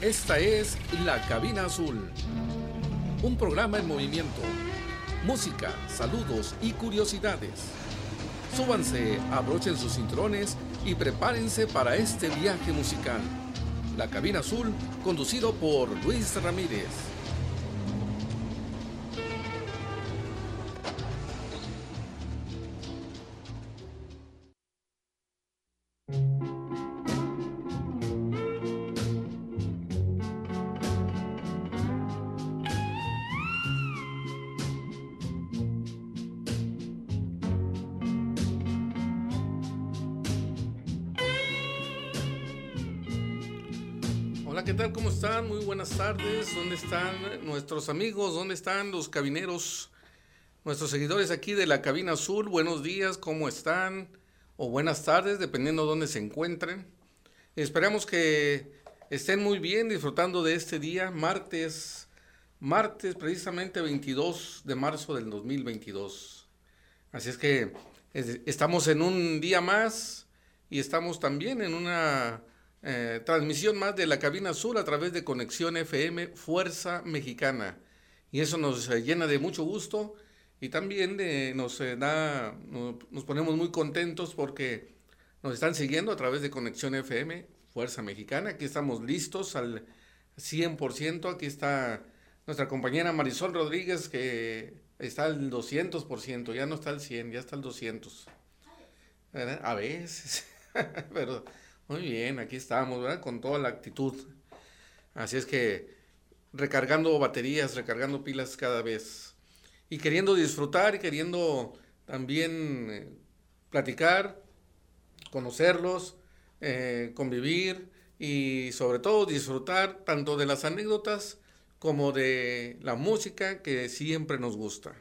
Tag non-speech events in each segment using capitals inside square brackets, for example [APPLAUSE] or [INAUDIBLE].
Esta es La Cabina Azul, un programa en movimiento. Música, saludos y curiosidades. Súbanse, abrochen sus cinturones y prepárense para este viaje musical. La Cabina Azul, conducido por Luis Ramírez. Nuestros amigos? ¿Dónde están los cabineros? Nuestros seguidores aquí de la Cabina Azul. Buenos días, ¿cómo están? O buenas tardes, dependiendo de dónde se encuentren. Esperamos que estén muy bien disfrutando de este día, martes, martes precisamente 22 de marzo del 2022. Así es que estamos en un día más y estamos también en una eh, transmisión más de la cabina azul a través de Conexión FM Fuerza Mexicana. Y eso nos eh, llena de mucho gusto y también nos eh, da, nos, ponemos muy contentos porque nos están siguiendo a través de Conexión FM Fuerza Mexicana. Aquí estamos listos al 100%. Aquí está nuestra compañera Marisol Rodríguez que está al 200%, ya no está al 100, ya está al 200. A veces, [LAUGHS] pero muy bien, aquí estamos, ¿verdad? Con toda la actitud. Así es que recargando baterías, recargando pilas cada vez. Y queriendo disfrutar y queriendo también eh, platicar, conocerlos, eh, convivir y sobre todo disfrutar tanto de las anécdotas como de la música que siempre nos gusta.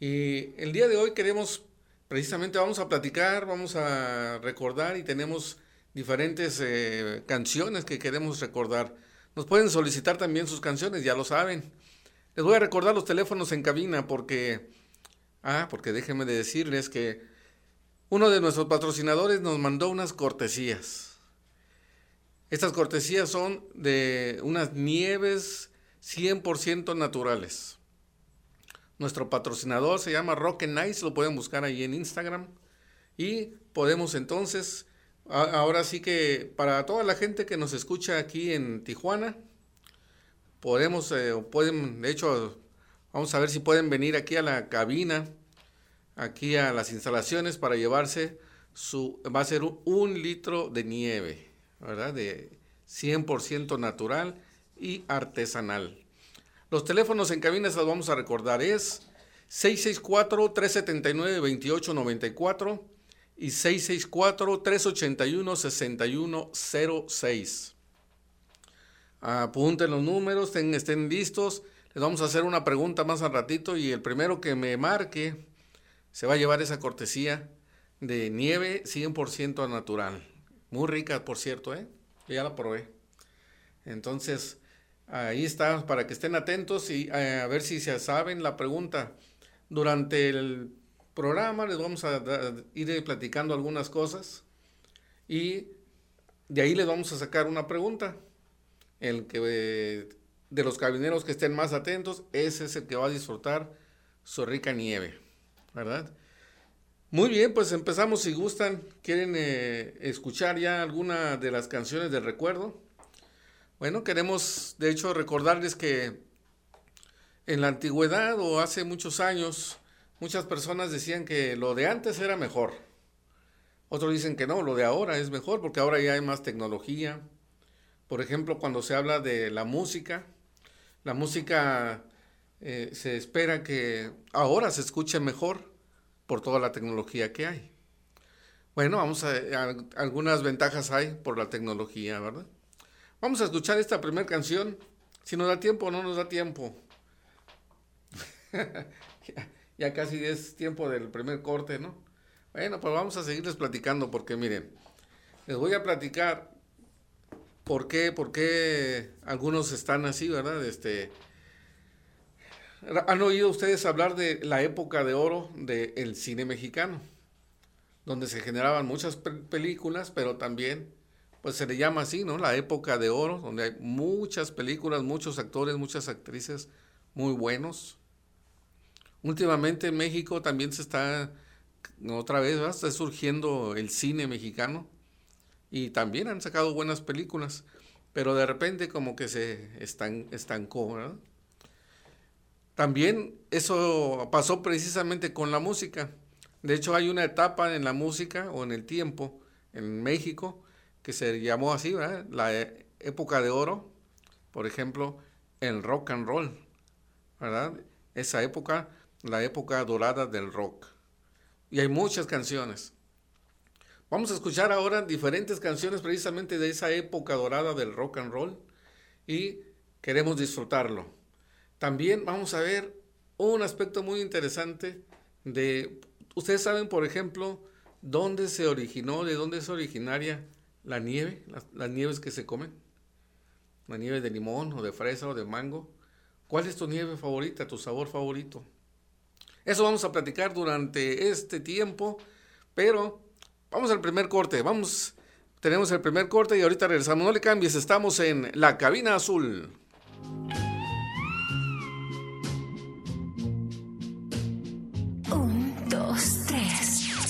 Y el día de hoy queremos, precisamente vamos a platicar, vamos a recordar y tenemos diferentes eh, canciones que queremos recordar. Nos pueden solicitar también sus canciones, ya lo saben. Les voy a recordar los teléfonos en cabina porque, ah, porque déjenme de decirles que uno de nuestros patrocinadores nos mandó unas cortesías. Estas cortesías son de unas nieves 100% naturales. Nuestro patrocinador se llama Rock and Nice, lo pueden buscar ahí en Instagram. Y podemos entonces Ahora sí que para toda la gente que nos escucha aquí en Tijuana, podemos, eh, pueden, de hecho, vamos a ver si pueden venir aquí a la cabina, aquí a las instalaciones para llevarse su, va a ser un, litro de nieve, ¿verdad? De 100% natural y artesanal. Los teléfonos en cabina se los vamos a recordar, es 664-379-2894 y 664-381-6106. Apunten los números, estén, listos. Les vamos a hacer una pregunta más al ratito y el primero que me marque se va a llevar esa cortesía de nieve 100% natural. Muy rica, por cierto, ¿eh? Ya la probé. Entonces, ahí está, para que estén atentos y eh, a ver si se saben la pregunta. Durante el programa, les vamos a ir platicando algunas cosas y de ahí les vamos a sacar una pregunta. El que de los cabineros que estén más atentos, ese es el que va a disfrutar su rica nieve, ¿verdad? Muy bien, pues empezamos si gustan, quieren eh, escuchar ya alguna de las canciones de recuerdo. Bueno, queremos de hecho recordarles que en la antigüedad o hace muchos años, Muchas personas decían que lo de antes era mejor. Otros dicen que no, lo de ahora es mejor porque ahora ya hay más tecnología. Por ejemplo, cuando se habla de la música, la música eh, se espera que ahora se escuche mejor por toda la tecnología que hay. Bueno, vamos a, algunas ventajas hay por la tecnología, ¿verdad? Vamos a escuchar esta primera canción. Si nos da tiempo o no nos da tiempo. [LAUGHS] ya casi es tiempo del primer corte, ¿no? Bueno, pues vamos a seguirles platicando porque miren, les voy a platicar por qué, por qué algunos están así, ¿verdad? Este, ¿Han oído ustedes hablar de la época de oro del cine mexicano? Donde se generaban muchas películas, pero también pues se le llama así, ¿no? La época de oro, donde hay muchas películas, muchos actores, muchas actrices muy buenos. Últimamente en México también se está, otra vez, está surgiendo el cine mexicano y también han sacado buenas películas, pero de repente como que se estan, estancó, ¿verdad? También eso pasó precisamente con la música. De hecho, hay una etapa en la música o en el tiempo en México que se llamó así, ¿verdad? la época de oro, por ejemplo, el rock and roll, ¿verdad? Esa época, la época dorada del rock. Y hay muchas canciones. Vamos a escuchar ahora diferentes canciones precisamente de esa época dorada del rock and roll y queremos disfrutarlo. También vamos a ver un aspecto muy interesante de, ustedes saben, por ejemplo, dónde se originó, de dónde es originaria la nieve, las, nieves que se comen. La nieve de limón o de fresa o de mango. ¿Cuál es tu nieve favorita, tu sabor favorito? Eso vamos a platicar durante este tiempo, pero vamos al primer corte. Vamos, tenemos el primer corte y ahorita regresamos. No le cambies, estamos en la cabina azul.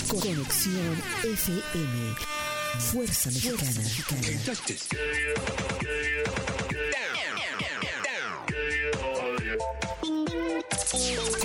Conexión FM. Fuerza Mexicana.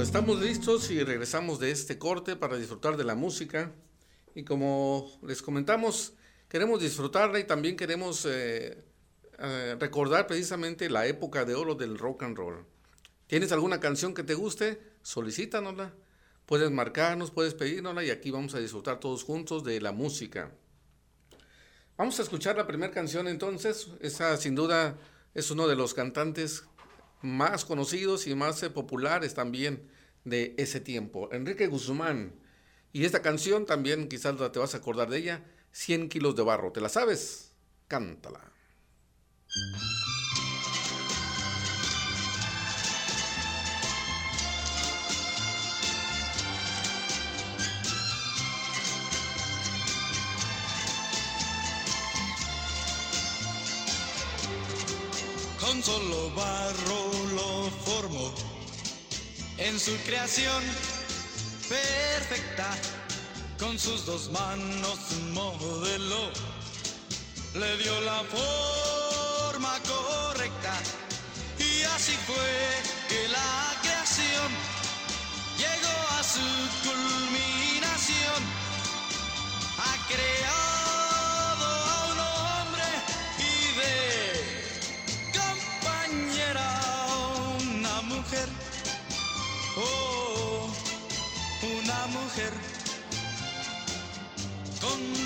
Estamos listos y regresamos de este corte para disfrutar de la música. Y como les comentamos, queremos disfrutarla y también queremos eh, eh, recordar precisamente la época de oro del rock and roll. ¿Tienes alguna canción que te guste? Solicítanosla. Puedes marcarnos, puedes pedírnosla y aquí vamos a disfrutar todos juntos de la música. Vamos a escuchar la primera canción entonces. Esa sin duda es uno de los cantantes más conocidos y más eh, populares también de ese tiempo, Enrique Guzmán. Y esta canción también quizás te vas a acordar de ella, 100 kilos de barro. ¿Te la sabes? Cántala. Con solo barro lo formó en su creación perfecta, con sus dos manos modeló, le dio la forma correcta. Y así fue que la creación llegó a su culminación, a crear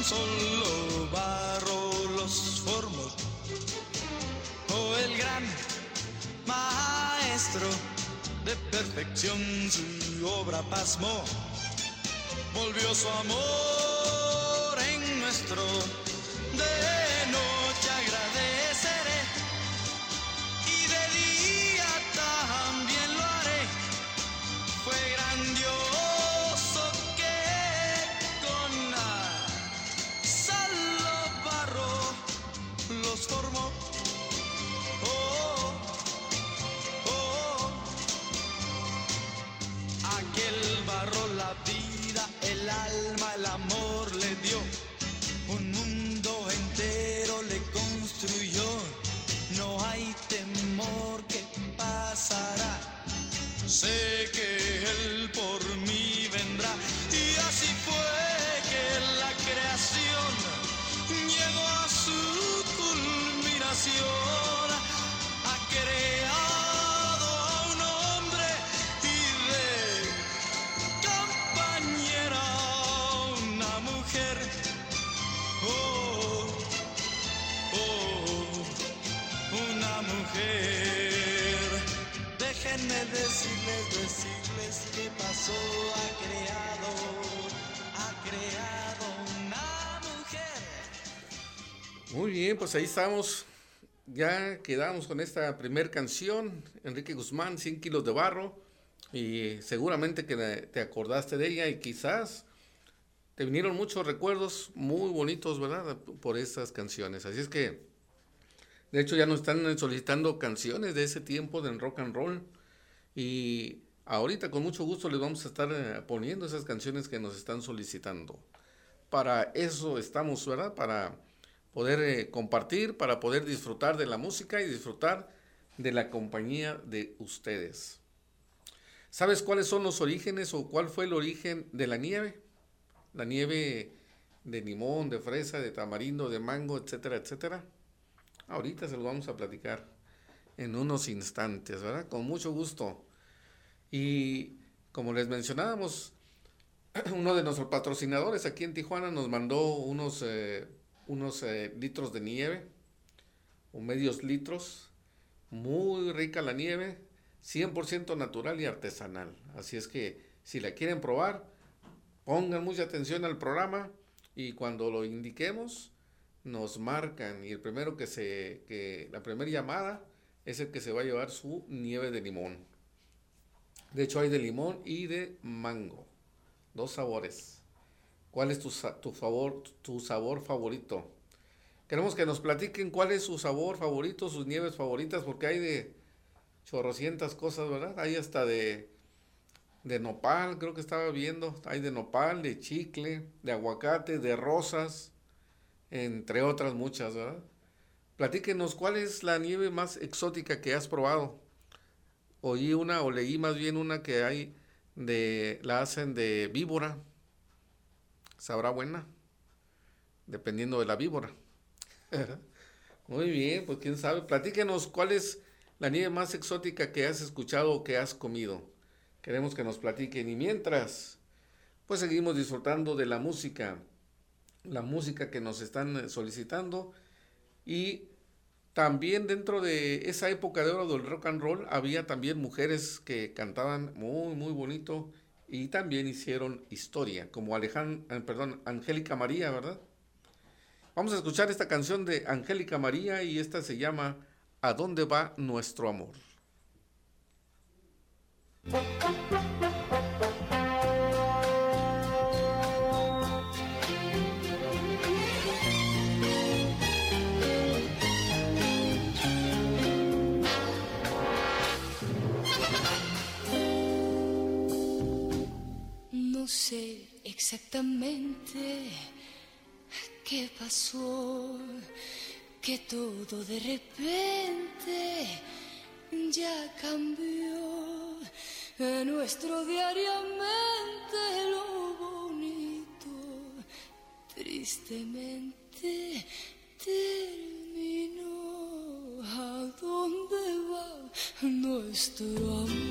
solo barro los formó. Oh, el gran maestro de perfección su obra pasmó. Volvió su amor pues ahí estamos. Ya quedamos con esta primer canción, Enrique Guzmán, 100 kilos de barro, y seguramente que te acordaste de ella y quizás te vinieron muchos recuerdos muy bonitos, ¿verdad? Por estas canciones. Así es que, de hecho, ya nos están solicitando canciones de ese tiempo del rock and roll. Y ahorita con mucho gusto les vamos a estar eh, poniendo esas canciones que nos están solicitando. Para eso estamos, ¿verdad? Para poder eh, compartir, para poder disfrutar de la música y disfrutar de la compañía de ustedes. ¿Sabes cuáles son los orígenes o cuál fue el origen de la nieve? La nieve de limón, de fresa, de tamarindo, de mango, etcétera, etcétera. Ahorita se lo vamos a platicar en unos instantes, ¿verdad? Con mucho gusto. Y como les mencionábamos, [CLEARS THROAT] uno de nuestros patrocinadores aquí en Tijuana nos mandó unos, eh, unos eh, litros de nieve, o medios litros. Muy rica la nieve, 100% natural y artesanal. Así es que si la quieren probar, pongan mucha atención al programa y cuando lo indiquemos, nos marcan. Y el primero que se, que la primera llamada es el que se va a llevar su nieve de limón. De hecho, hay de limón y de mango. Dos sabores. ¿Cuál es tu, tu, favor, tu sabor favorito? Queremos que nos platiquen cuál es su sabor favorito, sus nieves favoritas, porque hay de chorrocientas cosas, ¿verdad? Hay hasta de, de nopal, creo que estaba viendo. Hay de nopal, de chicle, de aguacate, de rosas, entre otras muchas, ¿verdad? Platíquenos, ¿cuál es la nieve más exótica que has probado? Oí una, o leí más bien una que hay de, la hacen de víbora. ¿Sabrá buena? Dependiendo de la víbora. [LAUGHS] Muy bien, pues quién sabe. Platíquenos, ¿cuál es la nieve más exótica que has escuchado o que has comido? Queremos que nos platiquen. Y mientras, pues seguimos disfrutando de la música. La música que nos están solicitando y también dentro de esa época de oro del rock and roll había también mujeres que cantaban muy, muy bonito y también hicieron historia, como Alejandra, eh, perdón, Angélica María, ¿verdad? Vamos a escuchar esta canción de Angélica María y esta se llama ¿A dónde va nuestro amor? No sé exactamente qué pasó, que todo de repente ya cambió. Nuestro diariamente lo bonito, tristemente terminó. ¿A dónde va nuestro amor?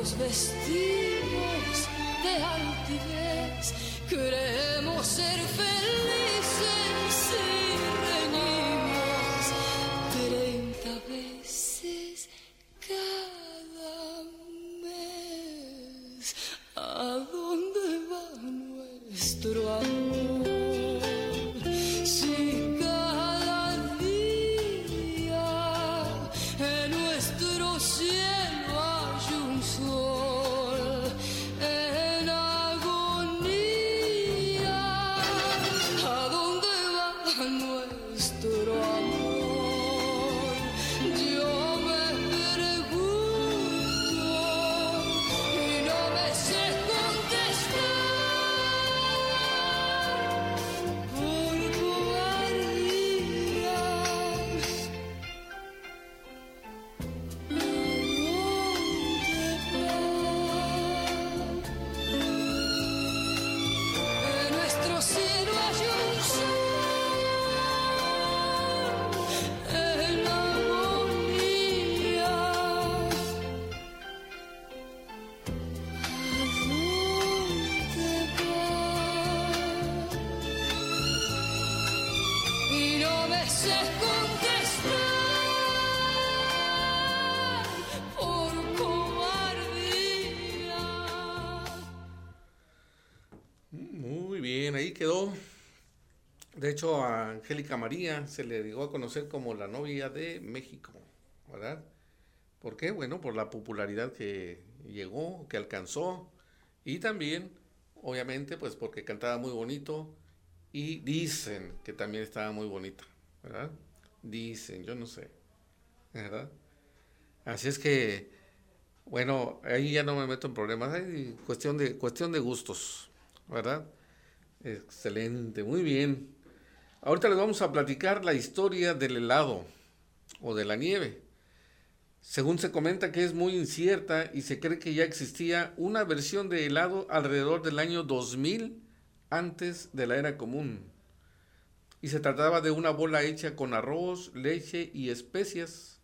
Los vestimos de altivez. Queremos ser felices De hecho, a Angélica María se le llegó a conocer como la novia de México, ¿verdad? ¿Por qué? Bueno, por la popularidad que llegó, que alcanzó, y también, obviamente, pues porque cantaba muy bonito y dicen que también estaba muy bonita, ¿verdad? Dicen, yo no sé, ¿verdad? Así es que, bueno, ahí ya no me meto en problemas, hay cuestión de, cuestión de gustos, ¿verdad? Excelente, muy bien. Ahorita les vamos a platicar la historia del helado o de la nieve. Según se comenta que es muy incierta y se cree que ya existía una versión de helado alrededor del año 2000 antes de la era común. Y se trataba de una bola hecha con arroz, leche y especias.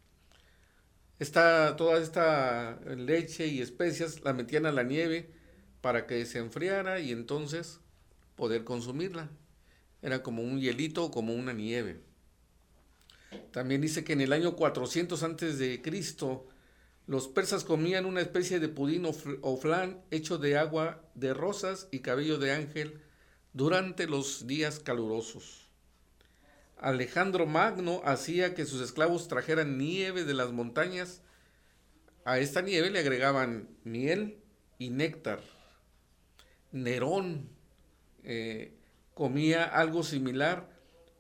Esta, toda esta leche y especias la metían a la nieve para que se enfriara y entonces poder consumirla. Era como un hielito, como una nieve. También dice que en el año 400 antes de Cristo los persas comían una especie de pudín o flan hecho de agua de rosas y cabello de ángel durante los días calurosos. Alejandro Magno hacía que sus esclavos trajeran nieve de las montañas. A esta nieve le agregaban miel y néctar. Nerón eh, comía algo similar,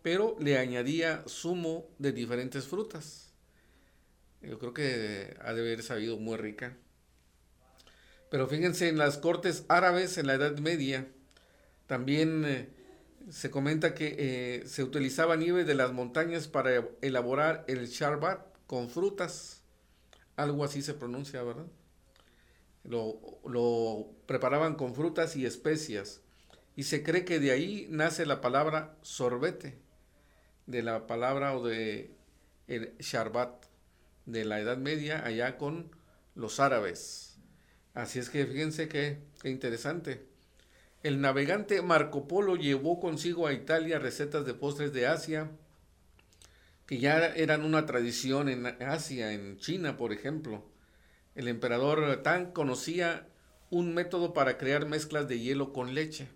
pero le añadía zumo de diferentes frutas. Yo creo que ha de haber sabido muy rica. Pero fíjense, en las cortes árabes en la Edad Media, también eh, se comenta que eh, se utilizaba nieve de las montañas para elaborar el sharbat con frutas. Algo así se pronuncia, ¿verdad? Lo, lo preparaban con frutas y especias y se cree que de ahí nace la palabra sorbete, de la palabra o de el sharbat de la Edad Media allá con los árabes. Así es que fíjense qué, qué interesante. El navegante Marco Polo llevó consigo a Italia recetas de postres de Asia, que ya eran una tradición en Asia, en China, por ejemplo. El emperador Tang conocía un método para crear mezclas de hielo con leche.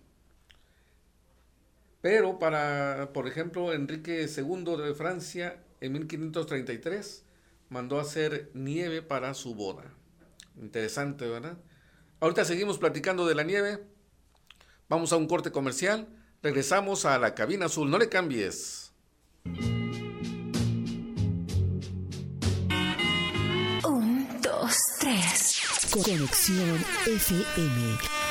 Pero para, por ejemplo, Enrique II de Francia, en 1533, mandó hacer nieve para su boda. Interesante, ¿verdad? Ahorita seguimos platicando de la nieve. Vamos a un corte comercial. Regresamos a la cabina azul. No le cambies. Un, dos, tres. Conexión FM.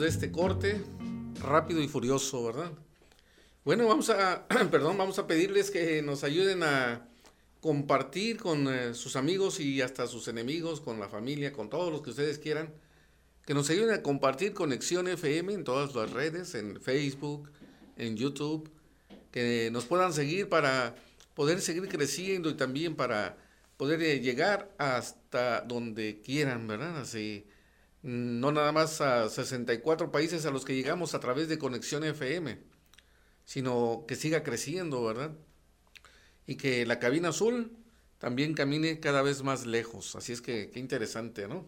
De este corte rápido y furioso, ¿verdad? Bueno, vamos a, [CLEARS THROAT] perdón, vamos a pedirles que nos ayuden a compartir con eh, sus amigos y hasta sus enemigos, con la familia, con todos los que ustedes quieran, que nos ayuden a compartir Conexión FM en todas las redes, en Facebook, en YouTube, que nos puedan seguir para poder seguir creciendo y también para poder eh, llegar hasta donde quieran, ¿verdad? Así, no nada más a 64 países a los que llegamos a través de Conexión FM, sino que siga creciendo, ¿verdad? Y que la cabina azul también camine cada vez más lejos. Así es que qué interesante, ¿no?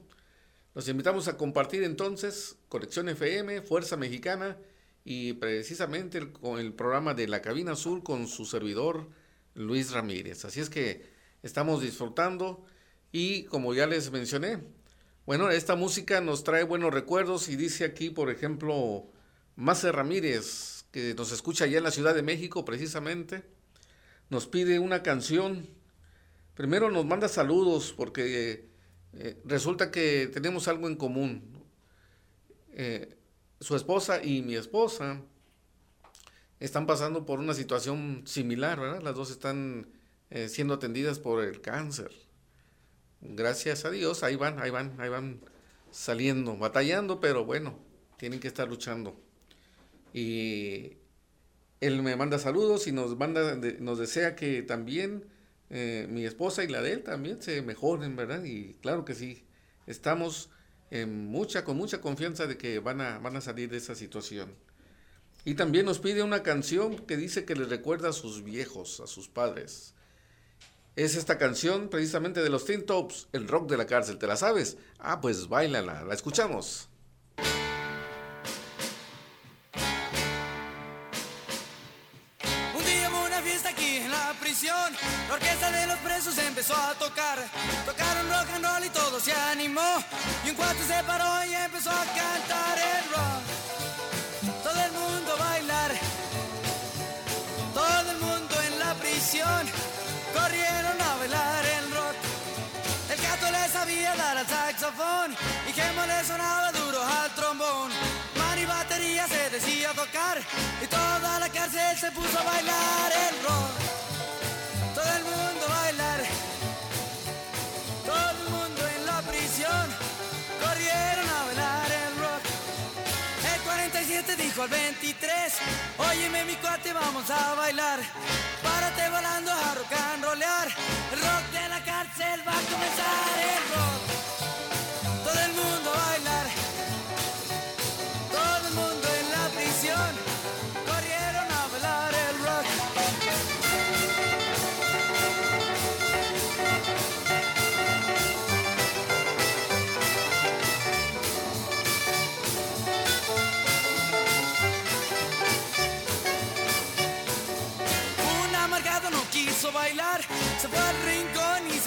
Los invitamos a compartir entonces Conexión FM, Fuerza Mexicana y precisamente el, el programa de la cabina azul con su servidor Luis Ramírez. Así es que estamos disfrutando y como ya les mencioné, bueno, esta música nos trae buenos recuerdos y dice aquí, por ejemplo, Mace Ramírez, que nos escucha allá en la Ciudad de México precisamente, nos pide una canción. Primero nos manda saludos porque eh, resulta que tenemos algo en común. Eh, su esposa y mi esposa están pasando por una situación similar, ¿verdad? Las dos están eh, siendo atendidas por el cáncer. Gracias a Dios, ahí van, ahí van, ahí van saliendo, batallando, pero bueno, tienen que estar luchando. Y él me manda saludos y nos manda, nos desea que también eh, mi esposa y la de él también se mejoren, ¿verdad? Y claro que sí, estamos en mucha, con mucha confianza de que van a, van a salir de esa situación. Y también nos pide una canción que dice que le recuerda a sus viejos, a sus padres. Es esta canción precisamente de los Teen Tops, el rock de la cárcel. ¿Te la sabes? Ah, pues bailala, la escuchamos. Un día hubo una fiesta aquí en la prisión. La orquesta de los presos empezó a tocar. Tocaron rock and roll y todo se animó. Y un cuarto se paró y empezó a cantar el Y Gemo le sonaba duro al trombón. Man y batería se decía tocar. Y toda la cárcel se puso a bailar el rock. Todo el mundo bailar. Todo el mundo en la prisión. Corrieron a bailar el rock. El 47 dijo al 23, óyeme mi cuate, vamos a bailar. Párate volando a rock and rollear. El rock de la cárcel va a comenzar el rock. Todo el mundo a bailar.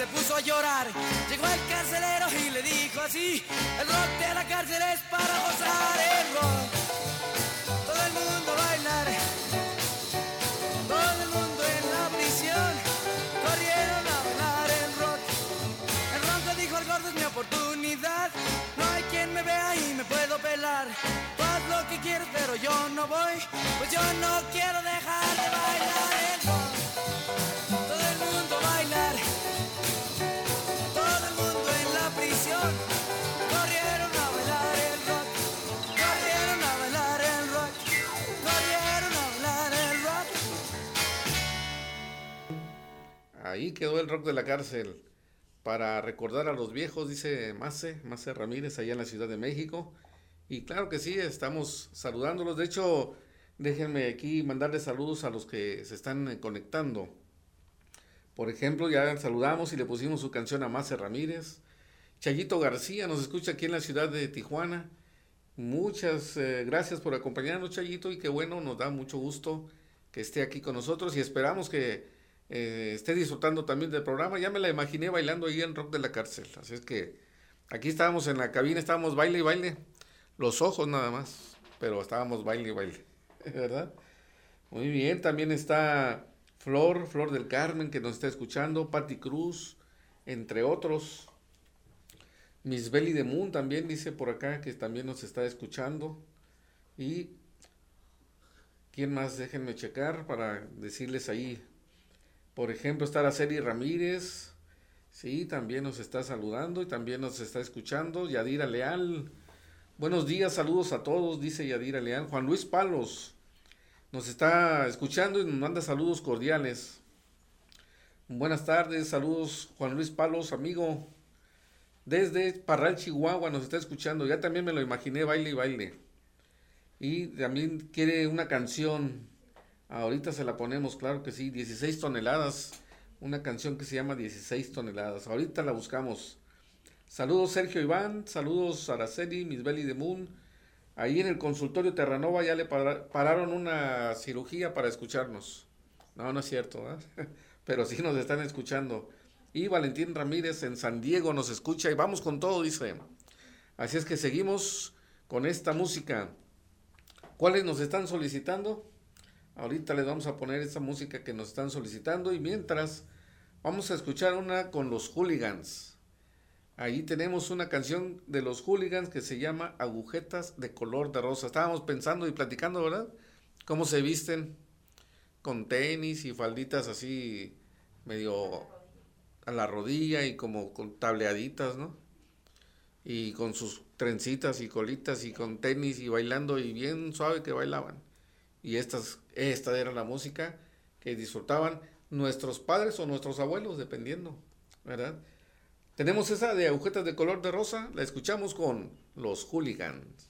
Puso a llorar. Llegó el carcelero y le dijo así, el rock de la cárcel es para gozar el rock. Todo el mundo bailar, todo el mundo en la prisión, corrieron a bailar el rock. El ronco dijo el gordo es mi oportunidad, no hay quien me vea y me puedo pelar. Haz lo que quieres pero yo no voy, pues yo no quiero dejar de bailar Ahí quedó el rock de la cárcel. Para recordar a los viejos, dice Mace, Mace Ramírez, allá en la Ciudad de México. Y claro que sí, estamos saludándolos. De hecho, déjenme aquí mandarles saludos a los que se están eh, conectando. Por ejemplo, ya saludamos y le pusimos su canción a Mace Ramírez. Chayito García nos escucha aquí en la ciudad de Tijuana. Muchas eh, gracias por acompañarnos, Chayito, y qué bueno, nos da mucho gusto que esté aquí con nosotros y esperamos que eh, esté disfrutando también del programa. Ya me la imaginé bailando ahí en Rock de la Cárcel. Así es que aquí estábamos en la cabina, estábamos baile y baile. Los ojos nada más, pero estábamos baile y baile. [LAUGHS] ¿Verdad? Muy bien, también está Flor, Flor del Carmen, que nos está escuchando, Patti Cruz, entre otros. Miss Belly de Moon también dice por acá que también nos está escuchando. Y quién más, déjenme checar para decirles ahí. Por ejemplo, está Araceli Ramírez. Sí, también nos está saludando y también nos está escuchando. Yadira Leal. Buenos días, saludos a todos, dice Yadira Leal. Juan Luis Palos nos está escuchando y nos manda saludos cordiales. Buenas tardes, saludos Juan Luis Palos, amigo. Desde Parral, Chihuahua, nos está escuchando. Ya también me lo imaginé, baile y baile. Y también quiere una canción. Ahorita se la ponemos, claro que sí. 16 toneladas. Una canción que se llama 16 toneladas. Ahorita la buscamos. Saludos Sergio Iván. Saludos Araceli, Miss Belly de Moon. Ahí en el consultorio Terranova ya le para- pararon una cirugía para escucharnos. No, no es cierto, ¿verdad? [LAUGHS] pero sí nos están escuchando. Y Valentín Ramírez en San Diego nos escucha y vamos con todo, dice. Así es que seguimos con esta música. ¿Cuáles nos están solicitando? Ahorita les vamos a poner esta música que nos están solicitando y mientras vamos a escuchar una con los hooligans. Ahí tenemos una canción de los hooligans que se llama Agujetas de color de rosa. Estábamos pensando y platicando, ¿verdad? Cómo se visten con tenis y falditas así medio a la rodilla y como con tableaditas, ¿no? Y con sus trencitas y colitas y con tenis y bailando y bien suave que bailaban. Y estas, esta era la música que disfrutaban nuestros padres o nuestros abuelos, dependiendo, ¿verdad? Tenemos esa de agujetas de color de rosa, la escuchamos con los hooligans.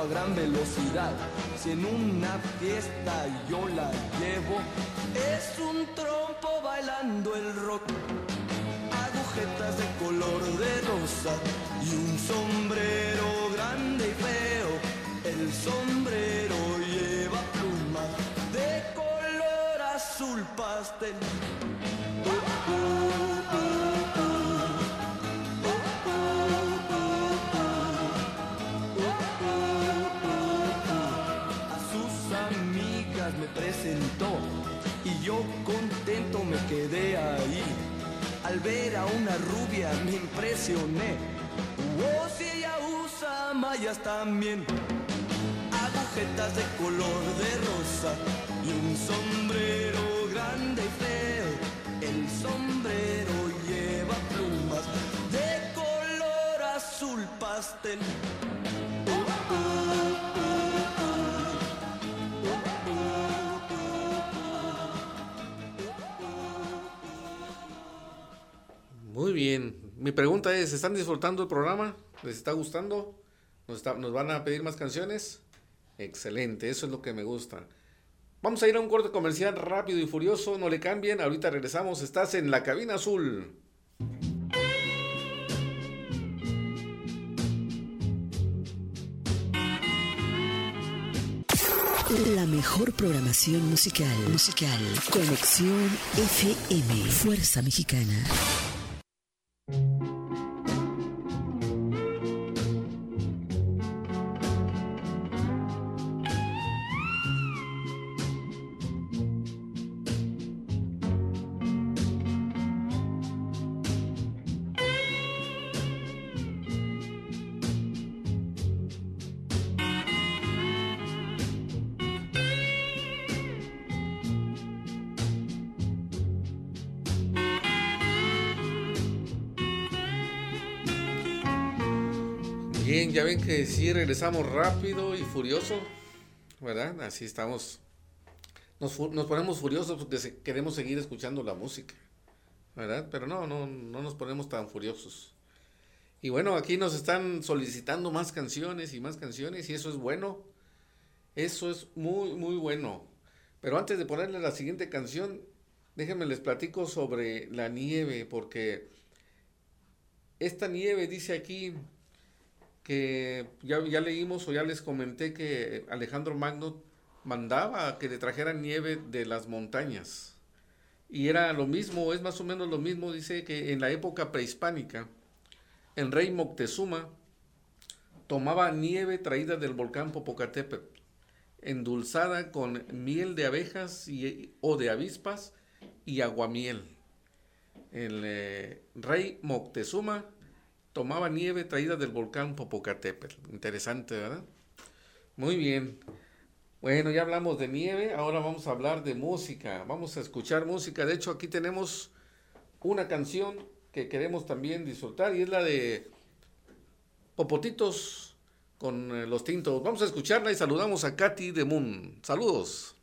A gran velocidad. Si en una fiesta yo la llevo, es un trompo bailando el rock. Agujetas de color de rosa y un sombrero y yo contento me quedé ahí. Al ver a una rubia me impresioné. Oh, si ella usa mallas también. Agujetas de color de rosa y un sombrero grande y feo. El sombrero lleva plumas de color azul pastel. Bien. Mi pregunta es, ¿están disfrutando el programa? ¿Les está gustando? ¿Nos, ¿Nos, van a pedir más canciones? Excelente, eso es lo que me gusta. Vamos a ir a un corte comercial rápido y furioso, no le cambien, ahorita regresamos, estás en la cabina azul. La mejor programación musical. Musical. Conexión FM. Fuerza Mexicana. Sí regresamos rápido y furioso, ¿verdad? Así estamos. Nos, ponemos furiosos porque queremos seguir escuchando la música, ¿verdad? Pero no, no, no nos ponemos tan furiosos. Y bueno, aquí nos están solicitando más canciones y más canciones y eso es bueno. Eso es muy, muy bueno. Pero antes de ponerle la siguiente canción, déjenme les platico sobre la nieve, porque esta nieve dice aquí que ya, ya leímos o ya les comenté que Alejandro Magno mandaba que le trajeran nieve de las montañas. Y era lo mismo, es más o menos lo mismo, dice que en la época prehispánica, el rey Moctezuma tomaba nieve traída del volcán Popocatépetl, endulzada con miel de abejas y, o de avispas y aguamiel. El eh, rey Moctezuma tomaba nieve traída del volcán Popocatépetl. Interesante, ¿verdad? Muy bien. Bueno, ya hablamos de nieve, ahora vamos a hablar de música. Vamos a escuchar música. De hecho, aquí tenemos una canción que queremos también disfrutar y es la de Popotitos con eh, los tintos. Vamos a escucharla y saludamos a Katy de Moon. Saludos.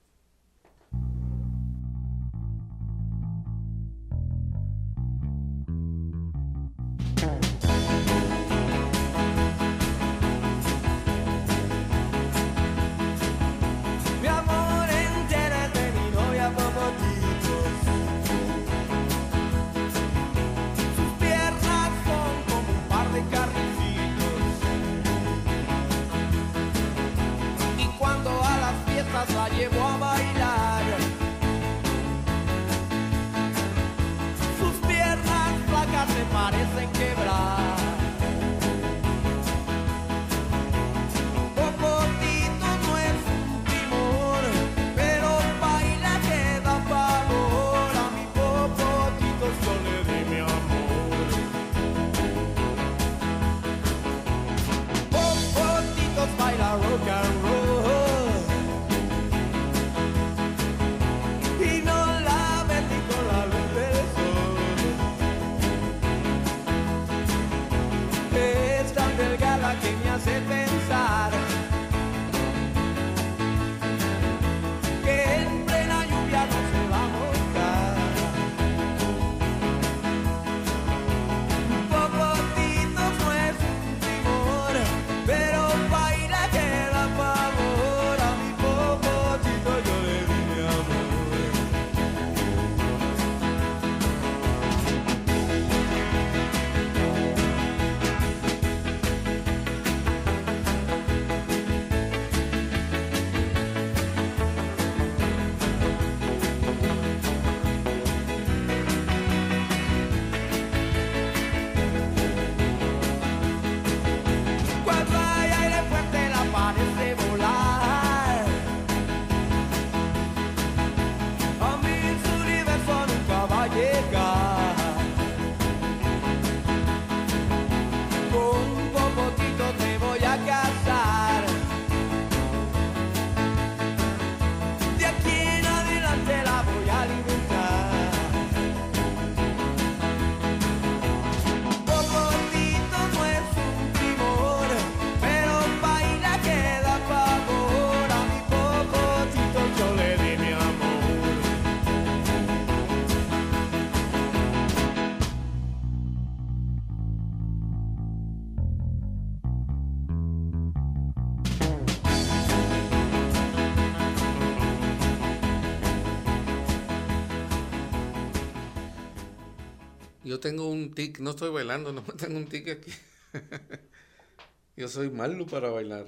Tengo un tic, no estoy bailando, [LAUGHS] no tengo un tic aquí. [LAUGHS] Yo soy malo para bailar,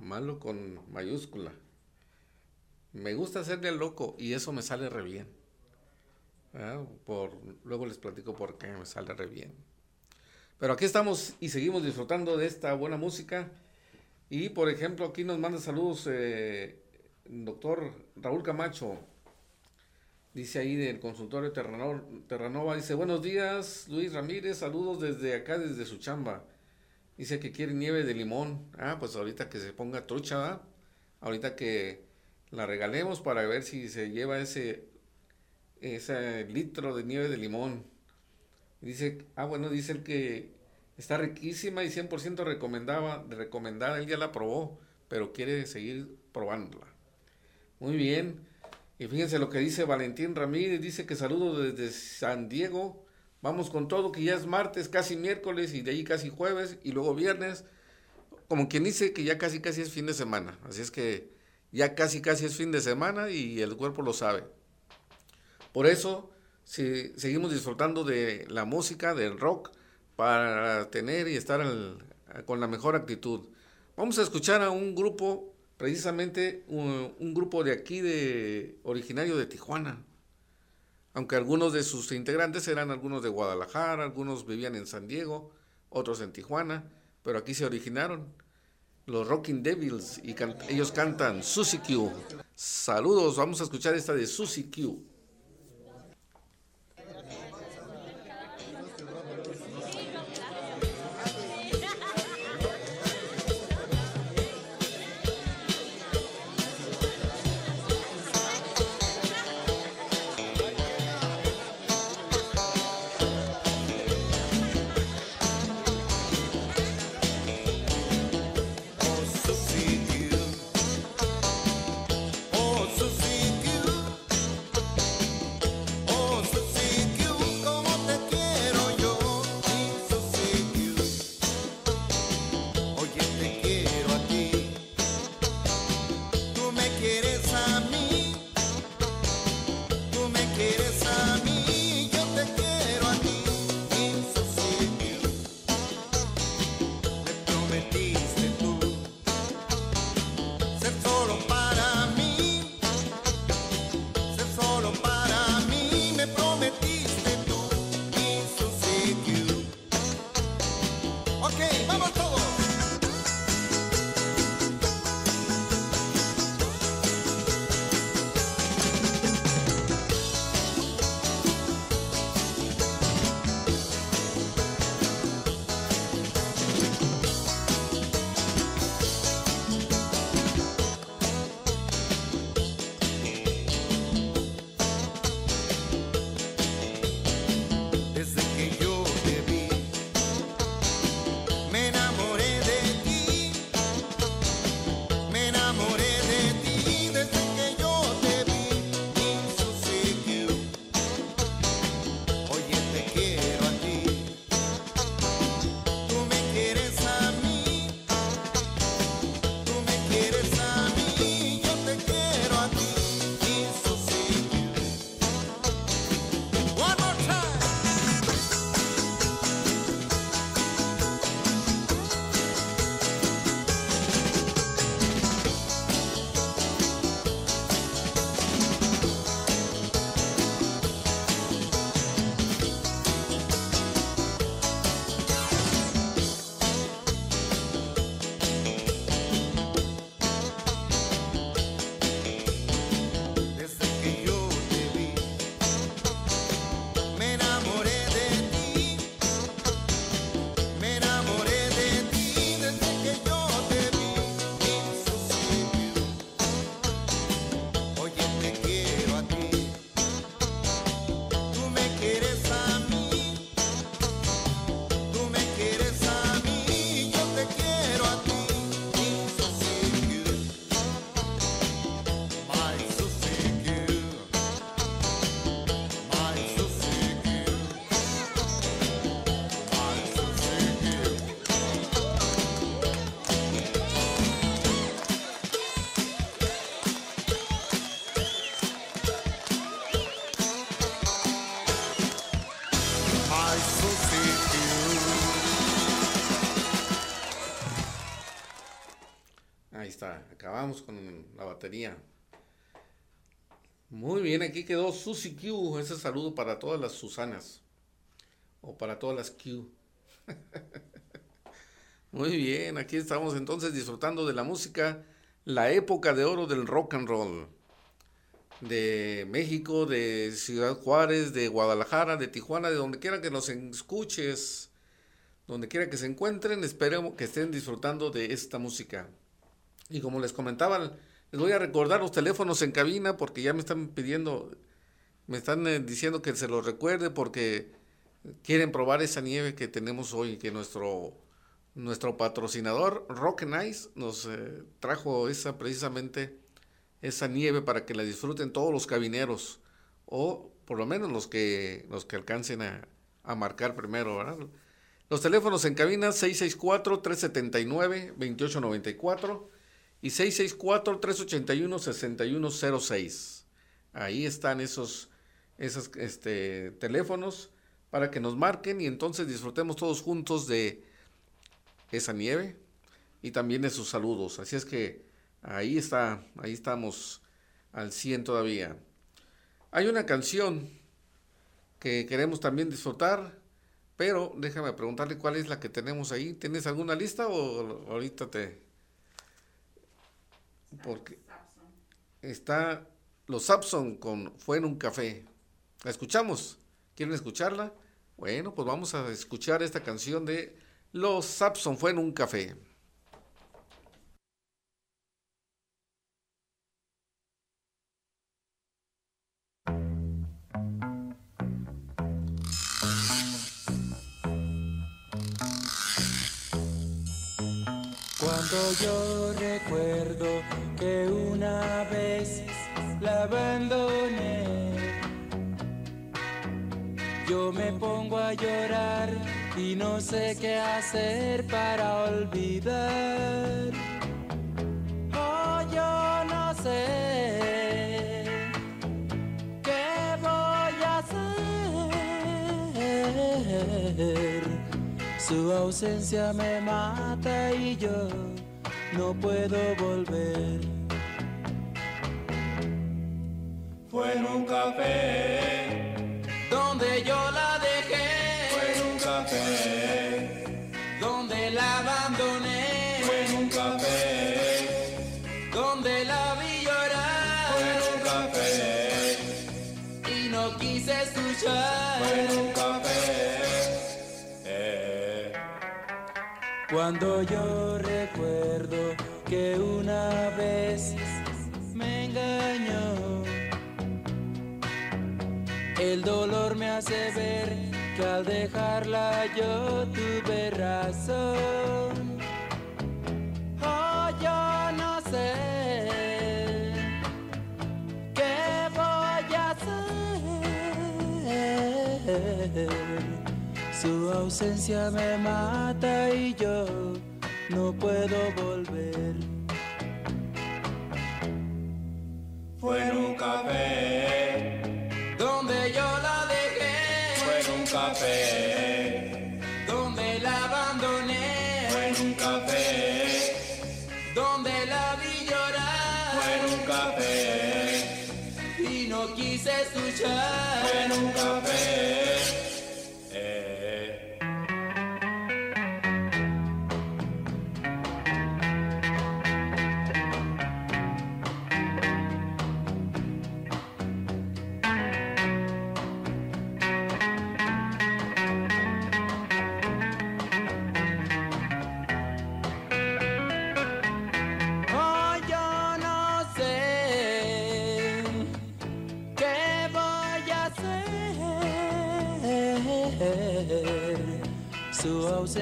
malo con mayúscula. Me gusta hacerle loco y eso me sale re bien. ¿verdad? Por, luego les platico por qué me sale re bien. Pero aquí estamos y seguimos disfrutando de esta buena música. Y por ejemplo, aquí nos manda saludos eh, doctor Raúl Camacho. Dice ahí del consultorio Terranor- Terranova, dice, buenos días, Luis Ramírez, saludos desde acá, desde su chamba. Dice que quiere nieve de limón. Ah, pues ahorita que se ponga trucha. Ahorita que la regalemos para ver si se lleva ese, ese litro de nieve de limón. Dice, ah, bueno, dice el que está riquísima y 100% recomendaba, recomendada, él ya la probó, pero quiere seguir probándola. Muy bien. Y fíjense lo que dice Valentín Ramírez, dice que saludo desde San Diego. Vamos con todo, que ya es martes, casi miércoles y de ahí casi jueves y luego viernes. Como quien dice que ya casi casi es fin de semana. Así es que ya casi casi es fin de semana y el cuerpo lo sabe. Por eso si, seguimos disfrutando de la música, del rock, para tener y estar con la mejor actitud. Vamos a escuchar a un grupo, precisamente un, grupo de aquí, de originario de Tijuana. Aunque algunos de sus integrantes eran algunos de Guadalajara, algunos vivían en San Diego, otros en Tijuana, pero aquí se originaron los Rocking Devils y ellos cantan Susie Q. Saludos, vamos a escuchar esta de Susie Q. está, acabamos con la batería. Muy bien, aquí quedó Susi Q. Ese saludo para todas las Susanas. O para todas las Q. [LAUGHS] Muy bien, aquí estamos entonces disfrutando de la música, la época de oro del rock and roll. De México, de Ciudad Juárez, de Guadalajara, de Tijuana, de donde quiera que nos escuches, donde quiera que se encuentren, esperemos que estén disfrutando de esta música. Y como les comentaba, les voy a recordar los teléfonos en cabina porque ya me están pidiendo, me están eh, diciendo que se los recuerde porque quieren probar esa nieve que tenemos hoy, que nuestro, nuestro patrocinador Rock and Ice nos eh, trajo esa precisamente esa nieve para que la disfruten todos los cabineros o por lo menos los que los que alcancen a, a marcar primero. Los teléfonos en cabina 664 379 2894 y 664-381-6106. Ahí están esos, esos este, teléfonos para que nos marquen y entonces disfrutemos todos juntos de esa nieve y también de sus saludos. Así es que ahí está, ahí estamos al 100 todavía. Hay una canción que queremos también disfrutar, pero déjame preguntarle cuál es la que tenemos ahí. ¿Tienes alguna lista o ahorita te, porque está los Sapson con Fue en un café. ¿La escuchamos? ¿Quieren escucharla? Bueno, pues vamos a escuchar esta canción de Los Sapson Fue en un café. Cuando yo recuerdo que una vez la abandoné, yo me pongo a llorar y no sé qué hacer para olvidar. Su ausencia me mata y yo no puedo volver. Fue en un café. Donde yo la dejé, Fue en un café. Donde la abandoné, Fue en un café. Donde la vi llorar. Fue en un café. Y no quise escuchar. Cuando yo recuerdo que una vez me engañó, el dolor me hace ver que al dejarla yo tuve razón. Oh, yo no sé qué voy a hacer. Su ausencia me mata y yo no puedo volver. Fue en un café Donde yo la dejé, Fue en un café donde la abandoné, Fue en un café donde la vi llorar Fue en un café y no quise escuchar. Fue en un café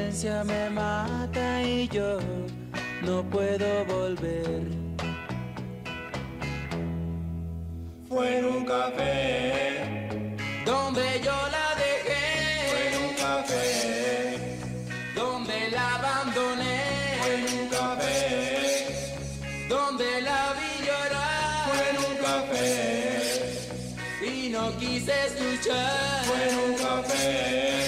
ausencia me mata y yo no puedo volver. Fue en un café Donde yo la Fue dejé, en un café donde la abandoné, Fue en un café donde la vi llorar Fue en un café y no quise escuchar. Fue un café.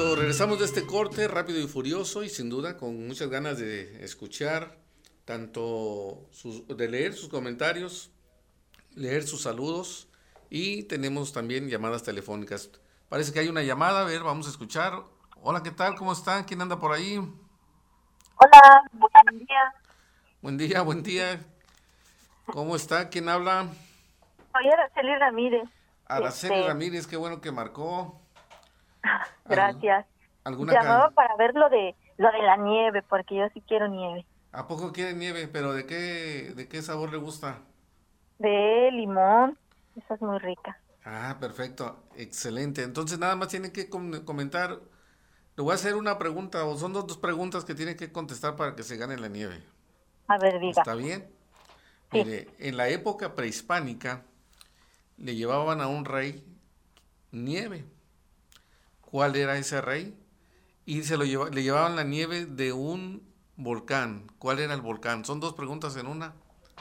Listo, regresamos de este corte rápido y furioso y sin duda con muchas ganas de escuchar, tanto sus- de leer sus comentarios, leer sus saludos y tenemos también llamadas telefónicas. Parece que hay una llamada, a ver, vamos a escuchar. Hola, ¿qué tal? ¿Cómo están? ¿Quién anda por ahí? Hola, buen día. Buen día, buen día. ¿Cómo está? ¿Quién habla? Soy Araceli Ramírez. Araceli Este, Ramírez, qué bueno que marcó. [LAUGHS] Gracias. ¿Alguna Llamaba para ver lo de lo de la nieve, porque yo sí quiero nieve. ¿A poco quiere nieve? ¿Pero de qué, de qué sabor le gusta? De limón, esa es muy rica. Ah, perfecto, excelente. Entonces nada más tiene que com- comentar. Le voy a hacer una pregunta, o son dos, dos preguntas que tiene que contestar para que se gane la nieve. A ver, diga. ¿Está bien? Sí. Mire, en la época prehispánica le llevaban a un rey nieve. ¿Cuál era ese rey? Y se lo lleva- le llevaban la nieve de un volcán. ¿Cuál era el volcán? Son dos preguntas en una.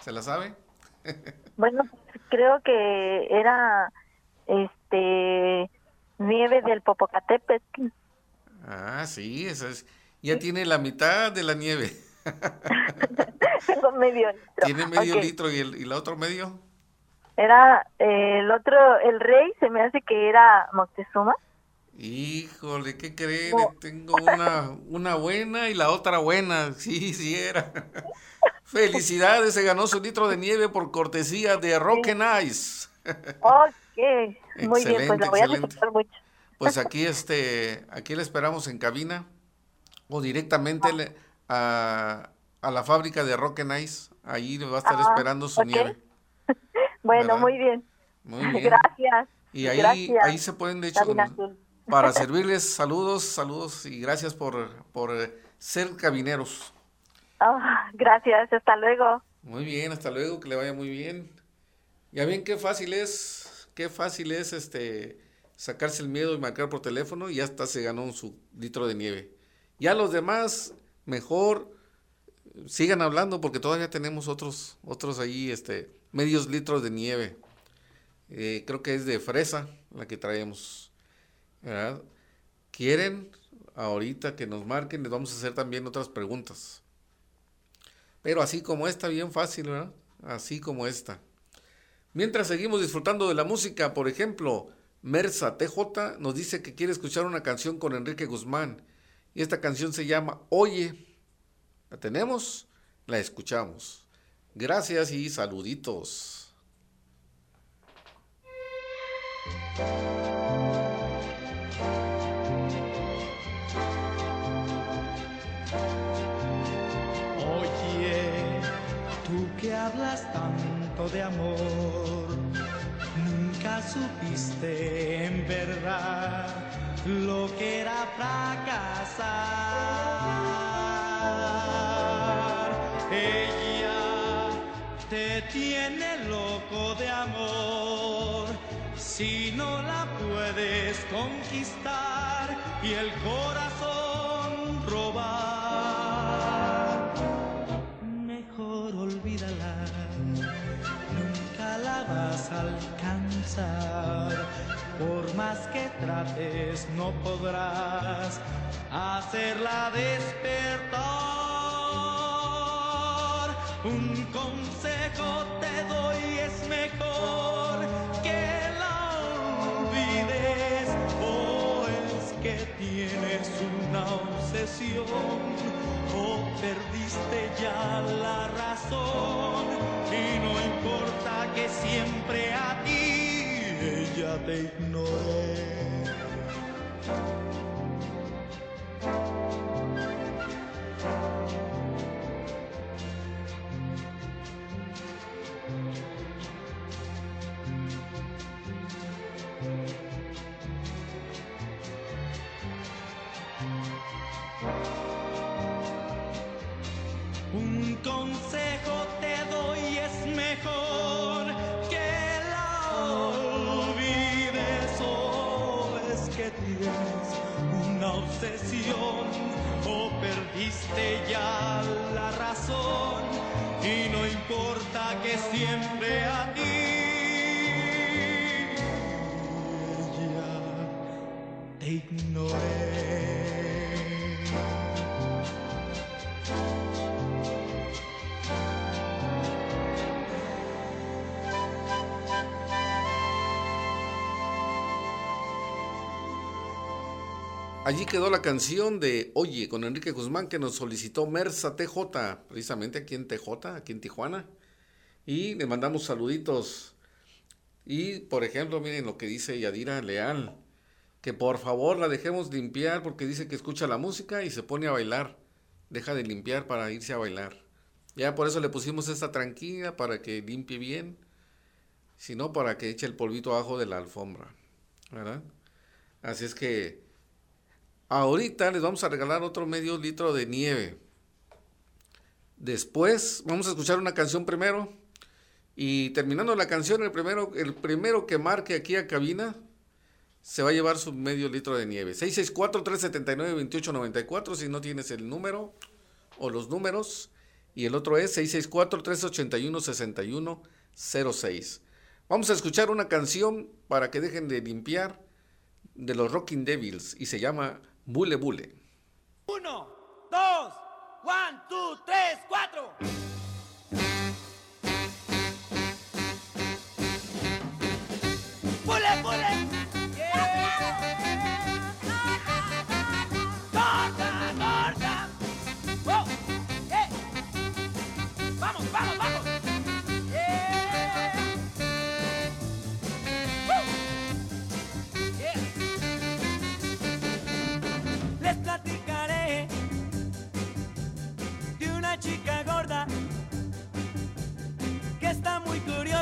¿Se la sabe? [LAUGHS] Bueno, creo que era este nieve del Popocatépetl. Ah, sí, esa es. Ya tiene la mitad de la nieve. Tengo [LAUGHS] medio litro. Tiene medio litro y el, y la otro medio. Era eh, el otro, el rey, se me hace que era Moctezuma. Híjole, ¿qué cree? No. Le Tengo una, una buena y la otra buena. [LAUGHS] Sí, sí era. [LAUGHS] Felicidades, se ganó su litro de nieve por cortesía de Rock and Ice. [LAUGHS] Ok, muy bien, pues Excelente, la voy a excelente. disfrutar mucho. Pues aquí este, aquí le esperamos en cabina o directamente le- a, a la fábrica de Rock and Ice. Ahí le va a estar Ah, esperando su nieve. Bueno, ¿Verdad? muy bien. Muy bien. Gracias. Y ahí, Gracias. ahí se pueden, de hecho, Cabina Azul. Para servirles saludos, saludos y gracias por, por eh, ser cabineros. Ah, gracias, hasta luego. Muy bien, hasta luego, que le vaya muy bien. Ya ven qué fácil es, qué fácil es este sacarse el miedo y marcar por teléfono y ya hasta se ganó su litro de nieve. Ya los demás, mejor sigan hablando porque todavía tenemos otros, otros ahí, este, medios litros de nieve. Eh, creo que es de fresa la que traemos. ¿Quieren? Ahorita que nos marquen, les vamos a hacer también otras preguntas. Pero así como esta, bien fácil, ¿verdad? Así como esta. Mientras seguimos disfrutando de la música, por ejemplo, Mersa TJ nos dice que quiere escuchar una canción con Enrique Guzmán. Y esta canción se llama Oye. ¿La tenemos? La escuchamos. Gracias y saluditos. De amor, nunca supiste en verdad lo que era fracasar. Ella te tiene loco de amor. Si no la puedes conquistar y el corazón Por más que trates, no podrás hacerla despertar. Un consejo te doy, es mejor que la olvides, o es que tienes una obsesión o perdiste ya la razón. Y no importa que siempre a ti que ya te ignoré. Thank o perdiste ya la razón y no importa que siempre a ti Allí quedó la canción de Oye con Enrique Guzmán que nos solicitó Mersa TJ, precisamente aquí en TJ, aquí en Tijuana. Y le mandamos saluditos. Y por ejemplo, miren lo que dice Yadira Leal, que por favor la dejemos limpiar porque dice que escucha la música y se pone a bailar. Deja de limpiar para irse a bailar. Ya por eso le pusimos esta tranquila para que limpie bien, si no para que eche el polvito abajo de la alfombra, ¿verdad? Así es que Ahorita les vamos a regalar otro medio litro de nieve. Después vamos a escuchar una canción primero. Y terminando la canción, el primero, el primero que marque aquí a cabina se va a llevar su medio litro de nieve. 664-379-2894 si no tienes el número o los números. Y el otro es 664-381-6106. Vamos a escuchar una canción para que dejen de limpiar de los Rocking Devils y se llama Bule Bule. Uno, dos, one, two, tres, cuatro.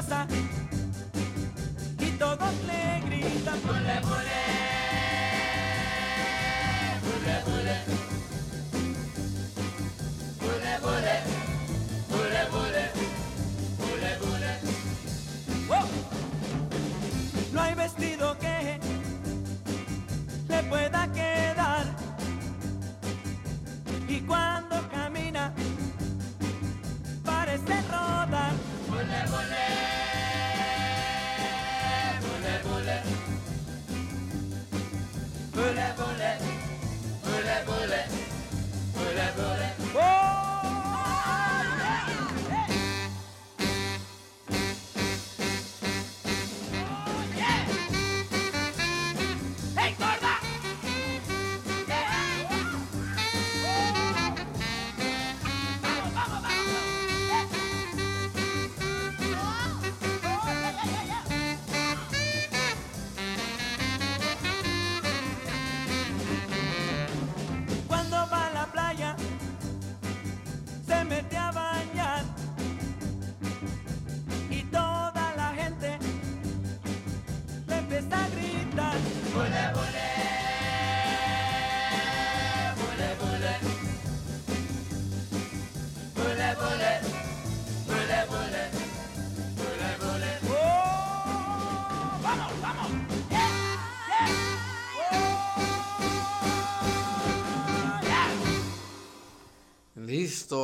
preciosa.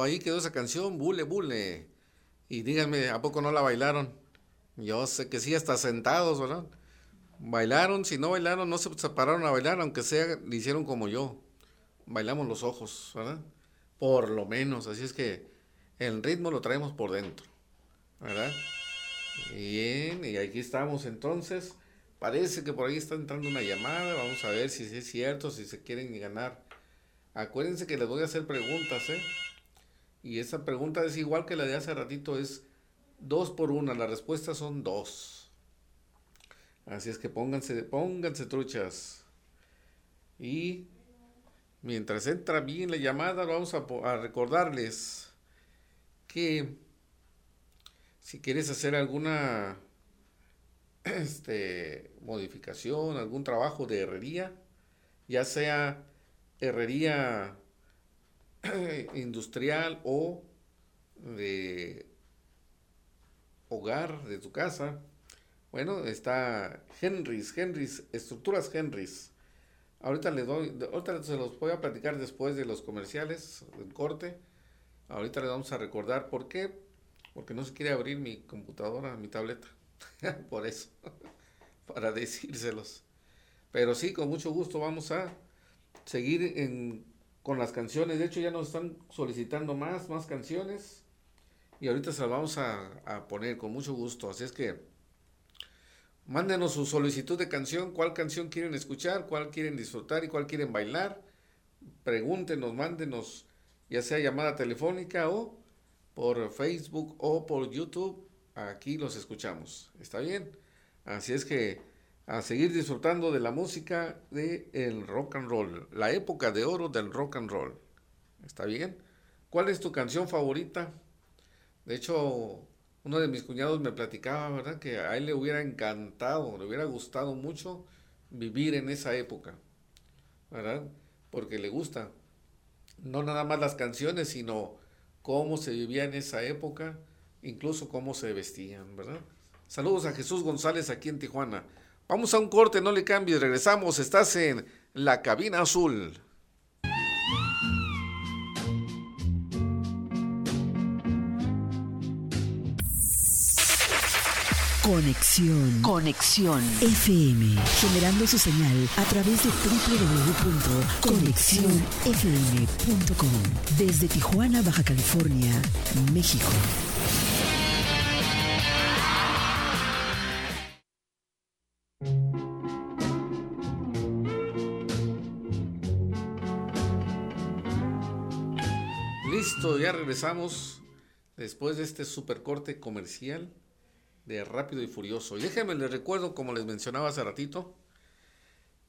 Ahí quedó esa canción, Bule Bule. Y díganme, ¿a poco no la bailaron? Yo sé que sí, hasta sentados, ¿verdad? Bailaron, si no bailaron, no se separaron a bailar, aunque sea, le hicieron como yo. Bailamos los ojos, ¿verdad? Por lo menos, así es que el ritmo lo traemos por dentro, ¿verdad? Bien, y aquí estamos entonces Parece que por ahí está entrando una llamada. Vamos a ver si es cierto, si se quieren ganar. Acuérdense que les voy a hacer preguntas, ¿eh? Y esa pregunta es igual que la de hace ratito, es dos por una. Las respuestas son dos. Así es que pónganse, pónganse truchas. Y mientras entra bien la llamada, vamos a, a recordarles que si quieres hacer alguna este, modificación, algún trabajo de herrería, ya sea herrería [CLEARS THROAT] industrial o de hogar de tu casa. Bueno, está Henrys, Henrys, estructuras Henrys. Ahorita les doy, ahorita se los voy a platicar después de los comerciales, del corte. Ahorita les vamos a recordar por qué. Porque no se quiere abrir mi computadora, mi tableta. [LAUGHS] por eso. [LAUGHS] Para decírselos. Pero sí, con mucho gusto vamos a seguir en, con las canciones. De hecho, ya nos están solicitando más, más canciones. Y ahorita se las vamos a, a poner con mucho gusto. Así es que mándenos su solicitud de canción, cuál canción quieren escuchar, cuál quieren disfrutar y cuál quieren bailar. Pregúntenos, mándenos, ya sea llamada telefónica o por Facebook o por YouTube. Aquí los escuchamos. ¿Está bien? Así es que a seguir disfrutando de la música del el rock and roll, la época de oro del rock and roll. ¿Está bien? ¿Cuál es tu canción favorita? De hecho, uno de mis cuñados me platicaba, ¿verdad? Que a él le hubiera encantado, le hubiera gustado mucho vivir en esa época, ¿verdad? Porque le gusta. No nada más las canciones, sino cómo se vivía en esa época, incluso cómo se vestían, ¿verdad? Saludos a Jesús González aquí en Tijuana. Vamos a un corte, no le cambies, regresamos, estás en la cabina azul. Conexión. Conexión. FM. Generando su señal a través de www.conexionfm.com. Desde Tijuana, Baja California, México. Listo, ya regresamos después de este super corte comercial de Rápido y Furioso. Y déjenme les recuerdo, como les mencionaba hace ratito,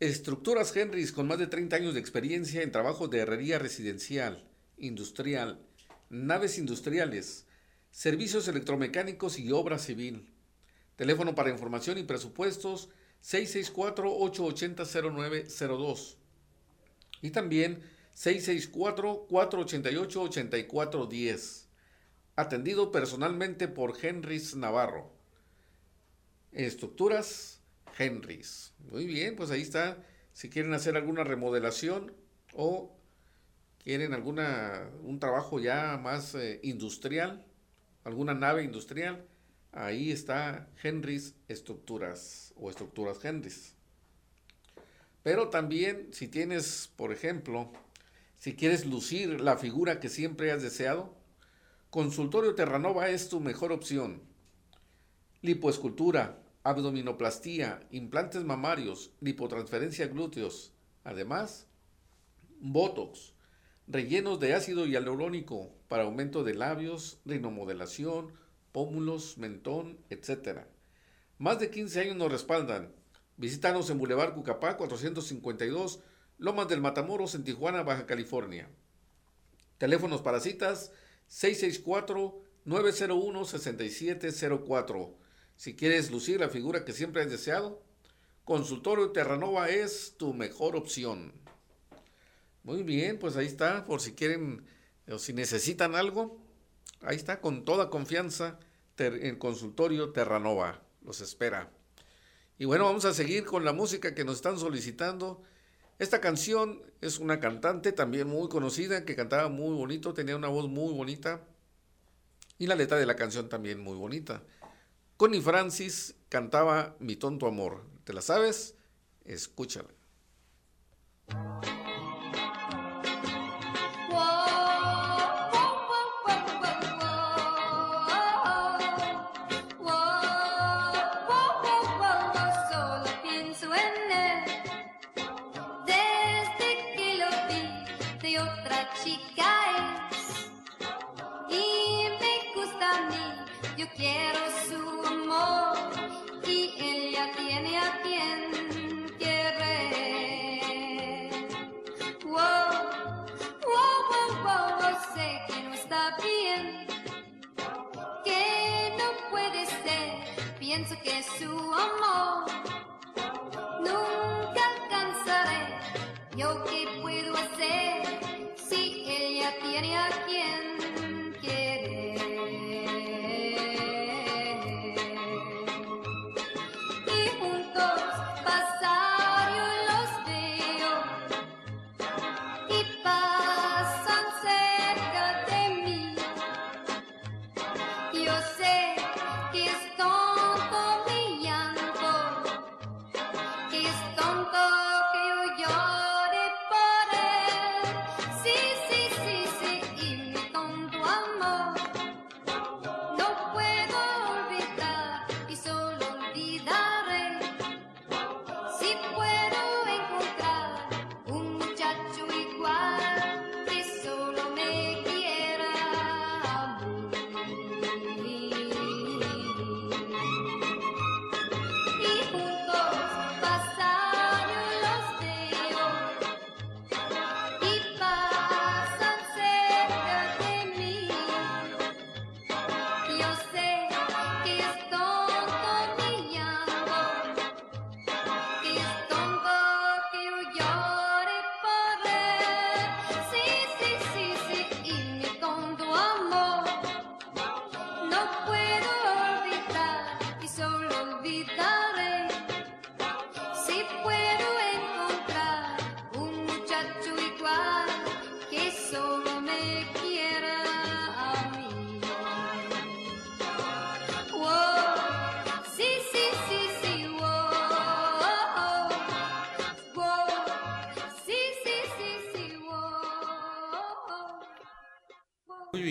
Estructuras Henrys con más de 30 años de experiencia en trabajos de herrería residencial, industrial, naves industriales, servicios electromecánicos y obra civil. Teléfono para información y presupuestos 664-880-0902. Y también 664-488-8410. Atendido personalmente por Henrys Navarro. Estructuras Henrys. Muy bien, pues ahí está. Si quieren hacer alguna remodelación o quieren alguna un trabajo ya más eh, industrial, alguna nave industrial, ahí está Henrys Estructuras o Estructuras Henrys. Pero también si tienes, por ejemplo, si quieres lucir la figura que siempre has deseado, Consultorio Terranova es tu mejor opción. Lipoescultura, abdominoplastía, implantes mamarios, lipotransferencia glúteos. Además, Botox, rellenos de ácido hialurónico para aumento de labios, rinomodelación, pómulos, mentón, etc. Más de 15 años nos respaldan. Visítanos en Boulevard Cucapá 452, Lomas del Matamoros en Tijuana, Baja California. Teléfonos para citas 664-901-6704. Si quieres lucir la figura que siempre has deseado, Consultorio Terranova es tu mejor opción. Muy bien, pues ahí está, por si quieren o si necesitan algo, ahí está, con toda confianza, el Consultorio Terranova los espera. Y bueno, vamos a seguir con la música que nos están solicitando. Esta canción es una cantante también muy conocida que cantaba muy bonito, tenía una voz muy bonita y la letra de la canción también muy bonita. Connie Francis cantaba Mi tonto amor. ¿Te la sabes? Escúchala.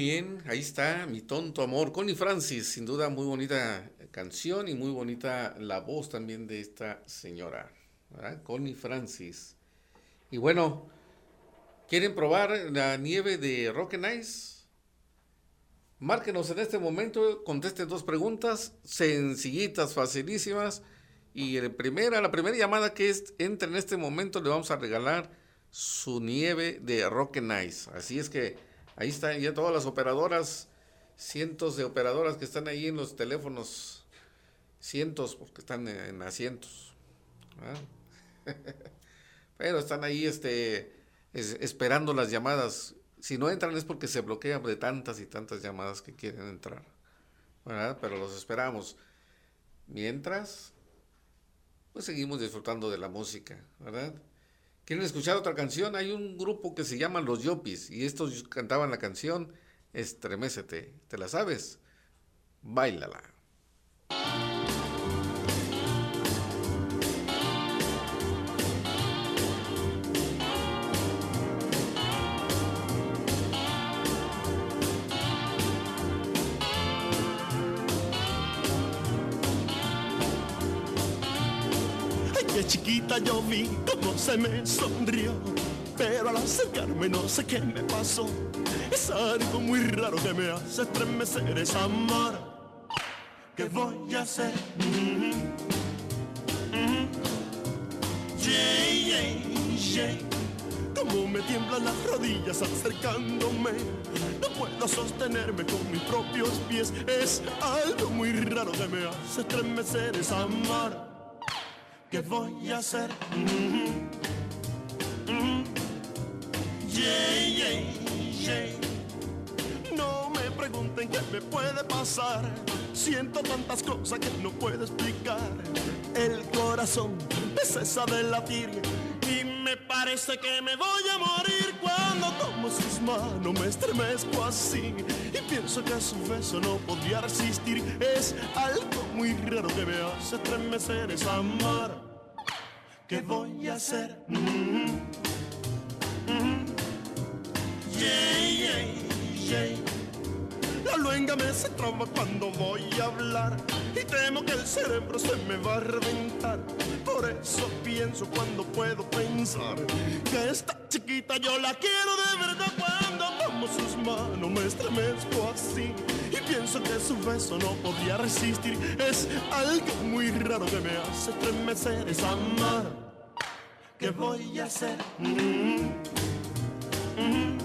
Bien, ahí está mi tonto amor. Connie Francis, sin duda muy bonita canción y muy bonita la voz también de esta señora. Connie Francis. Y bueno, ¿quieren probar la nieve de Rock and Ice? Márquenos en este momento, contesten dos preguntas sencillitas, facilísimas. Y el primera, la primera llamada que es, entre en este momento le vamos a regalar su nieve de Rock and Ice. Así es que ahí están ya todas las operadoras, cientos de operadoras que están ahí en los teléfonos, cientos porque están en, en asientos. [LAUGHS] Pero están ahí este, es- esperando las llamadas. Si no entran es porque se bloquean de tantas y tantas llamadas que quieren entrar. ¿verdad? Pero los esperamos. Mientras, pues seguimos disfrutando de la música, ¿verdad? ¿Quieren escuchar otra canción? Hay un grupo que se llama Los Yopis y estos cantaban la canción Estremécete. ¿Te la sabes? Báilala. Ay, qué chiquita yo vi se me sonrió. Pero al acercarme no sé qué me pasó. Es algo muy raro que me hace estremecer esa amor. ¿Qué voy a hacer? Mhm. Mhm. Yeah, yeah, yeah. Cómo me tiemblan las rodillas acercándome. No puedo sostenerme con mis propios pies. Es algo muy raro que me hace estremecer esa amor. ¿Qué voy a hacer? Mhm. Mhm. Yeah, yeah, yeah. No me pregunten qué me puede pasar. Siento tantas cosas que no puedo explicar. El corazón me cesa de latir y me parece que me voy a morir cuando tomo sus manos. Me estremezco así y pienso que a su beso no podría resistir. Es algo muy raro que me hace estremecer, es amor. ¿Qué voy a hacer? Mhm. Mhm. Yeah, yeah, yeah. Hablo en lengua me se traba cuando voy a hablar y temo que el cerebro se me va a reventar. Por eso pienso cuando puedo pensar que esta chiquita yo la quiero de verdad cuando tomo sus manos me estremezco así y pienso que su beso no podría resistir. Es algo muy raro que me hace estremecer, es amar. ¿Qué voy a hacer? Mm, mm.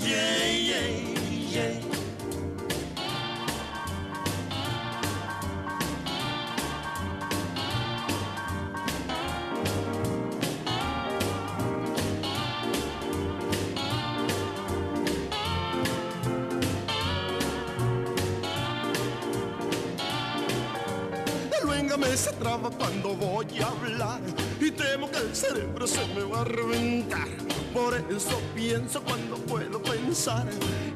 Yeah, yeah, yeah. Cuando voy a hablar y temo que el cerebro se me va a reventar. Por eso pienso cuando puedo pensar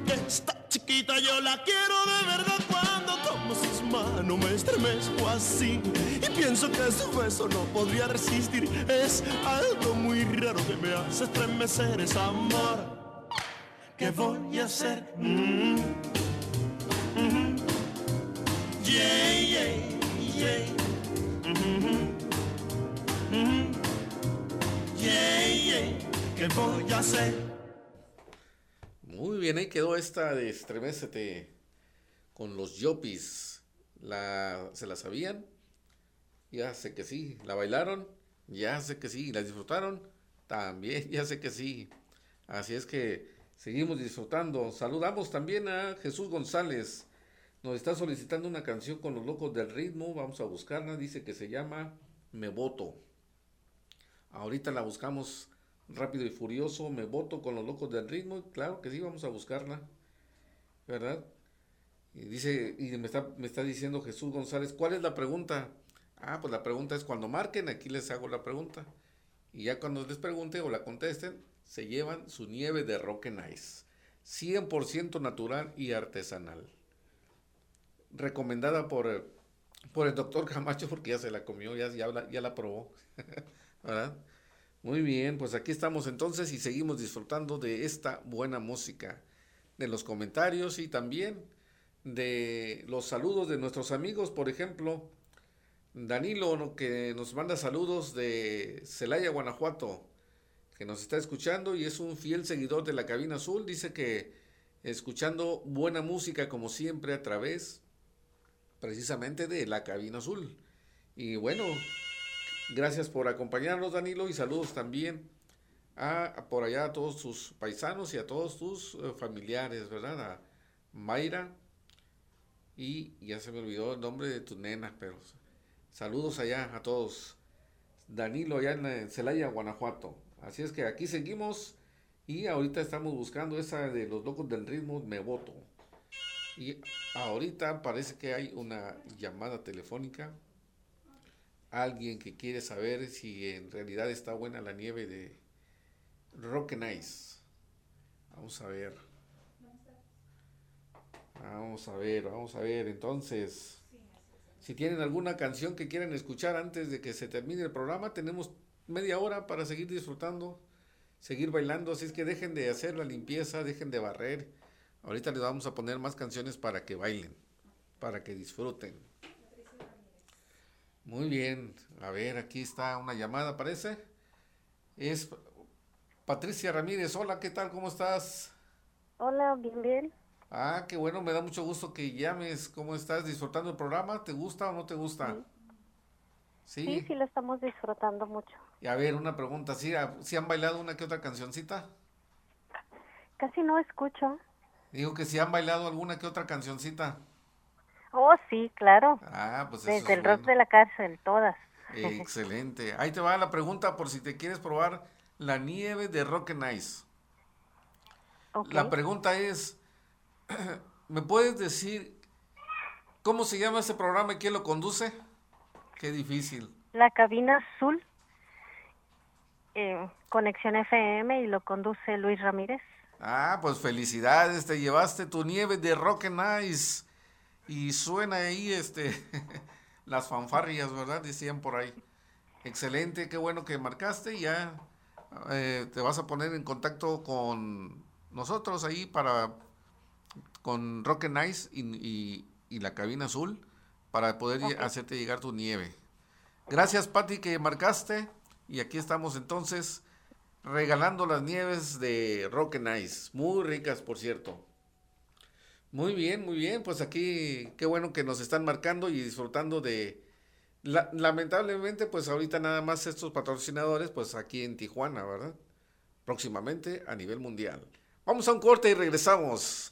que esta chiquita yo la quiero de verdad cuando tomo sus manos me estremezco así y pienso que su beso no podría resistir. Es algo muy raro que me hace estremecer, es amor. ¿Qué voy a hacer? Mm, mm. Yeah, yeah, yeah. Muy bien, ahí quedó esta de Estremecete con los Yopis. La, ¿Se la sabían? Ya sé que sí. ¿La bailaron? Ya sé que sí. ¿La disfrutaron? También, [LAUGHS] ya sé que sí. Así es que seguimos disfrutando. Saludamos también a Jesús González. Nos está solicitando una canción con los locos del ritmo. Vamos a buscarla. Dice que se llama Me Voto. Ahorita la buscamos rápido y furioso. Me voto con los locos del ritmo. Claro que sí, vamos a buscarla. ¿Verdad? Y dice, y me está, me está diciendo Jesús González, ¿cuál es la pregunta? Ah, pues la pregunta es cuando marquen, aquí les hago la pregunta. Y ya cuando les pregunte o la contesten, se llevan su nieve de Rock and Ice. 100% natural y artesanal. Recomendada por, eh, por el doctor Camacho porque ya se la comió, ya, ya, la, ya la probó. [LAUGHS] ¿Verdad? Muy bien, pues aquí estamos entonces y seguimos disfrutando de esta buena música, de los comentarios y también de los saludos de nuestros amigos, por ejemplo, Danilo que nos manda saludos de Celaya, Guanajuato, que nos está escuchando y es un fiel seguidor de la cabina azul, dice que escuchando buena música como siempre a través precisamente de la cabina azul. Y bueno, Gracias por acompañarnos, Danilo, y saludos también a, por allá a todos tus paisanos y a todos tus eh, familiares, ¿verdad? A Mayra y ya se me olvidó el nombre de tu nena, pero saludos allá a todos. Danilo allá en Celaya, Guanajuato. Así es que aquí seguimos y ahorita estamos buscando esa de los locos del ritmo, me voto. Y ahorita parece que hay una llamada telefónica alguien que quiere saber si en realidad está buena la nieve de Rock and Ice. Vamos a ver. Vamos a ver, vamos a ver. Entonces, si tienen alguna canción que quieran escuchar antes de que se termine el programa, tenemos media hora para seguir disfrutando, seguir bailando. Así es que dejen de hacer la limpieza, dejen de barrer. Ahorita les vamos a poner más canciones para que bailen, para que disfruten. Muy bien, a ver, aquí está una llamada, parece. Es Patricia Ramírez. Hola, ¿qué tal? ¿Cómo estás? Hola, bien, bien. Ah, qué bueno, me da mucho gusto que llames. ¿Cómo estás? ¿Disfrutando el programa? ¿Te gusta o no te gusta? Sí, sí, sí lo estamos disfrutando mucho. Y a ver, una pregunta, ¿sí, ¿sí han bailado una que otra cancioncita? Casi no escucho. Digo que si han bailado alguna que otra cancioncita. Oh, sí, claro. Ah, pues eso Desde es el rock bueno. de la cárcel, todas. [LAUGHS] Excelente. Ahí te va la pregunta por si te quieres probar la nieve de Rock and Ice. La pregunta es, [CLEARS THROAT] ¿me puedes decir cómo se llama ese programa y quién lo conduce? Qué difícil. La cabina azul, eh, Conexión FM, y lo conduce Luis Ramírez. Ah, pues felicidades, te llevaste tu nieve de Rock and Ice. Y suena ahí este [LAUGHS] las fanfarrias, ¿verdad? Decían por ahí. Excelente, qué bueno que marcaste. Ya eh, te vas a poner en contacto con nosotros ahí para con Rock and Ice y, y- y la cabina azul para poder hacerte llegar tu nieve. Gracias, Patti, que marcaste. Y aquí estamos entonces regalando las nieves de Rock and Ice. Muy ricas, por cierto. Muy bien, muy bien. Pues aquí, qué bueno que nos están marcando y disfrutando de... la- lamentablemente, pues ahorita nada más estos patrocinadores, pues aquí en Tijuana, ¿verdad? Próximamente a nivel mundial. Vamos a un corte y regresamos.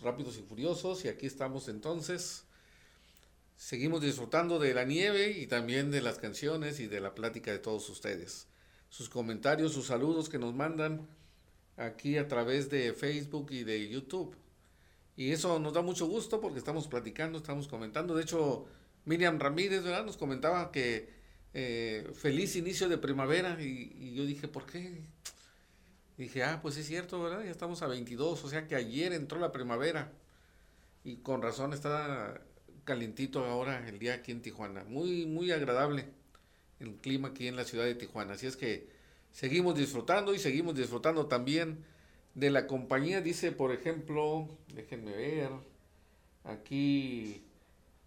Rápidos y furiosos. Y aquí estamos entonces. Seguimos disfrutando de la nieve y también de las canciones y de la plática de todos ustedes. Sus comentarios, sus saludos que nos mandan aquí a través de Facebook y de YouTube. Y eso nos da mucho gusto porque estamos platicando, estamos comentando. De hecho, Miriam Ramírez. Nos comentaba que eh, feliz inicio de primavera y yo dije, ¿por qué? Dije, ah, pues es cierto, ¿verdad? Ya estamos a 22, o sea que ayer entró la primavera. Y con razón está calientito ahora el día aquí en Tijuana. Muy, muy agradable el clima aquí en la ciudad de Tijuana. Así es que seguimos disfrutando y seguimos disfrutando también de la compañía. Dice, por ejemplo, déjenme ver, aquí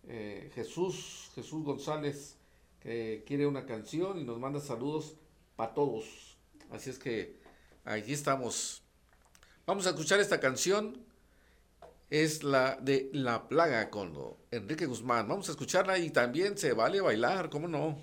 eh, Jesús, Jesús González, que quiere una canción y nos manda saludos para todos. Así es que aquí estamos. Vamos a escuchar esta canción. Es la de La Plaga con Enrique Guzmán. Vamos a escucharla y también se vale bailar, ¿cómo no?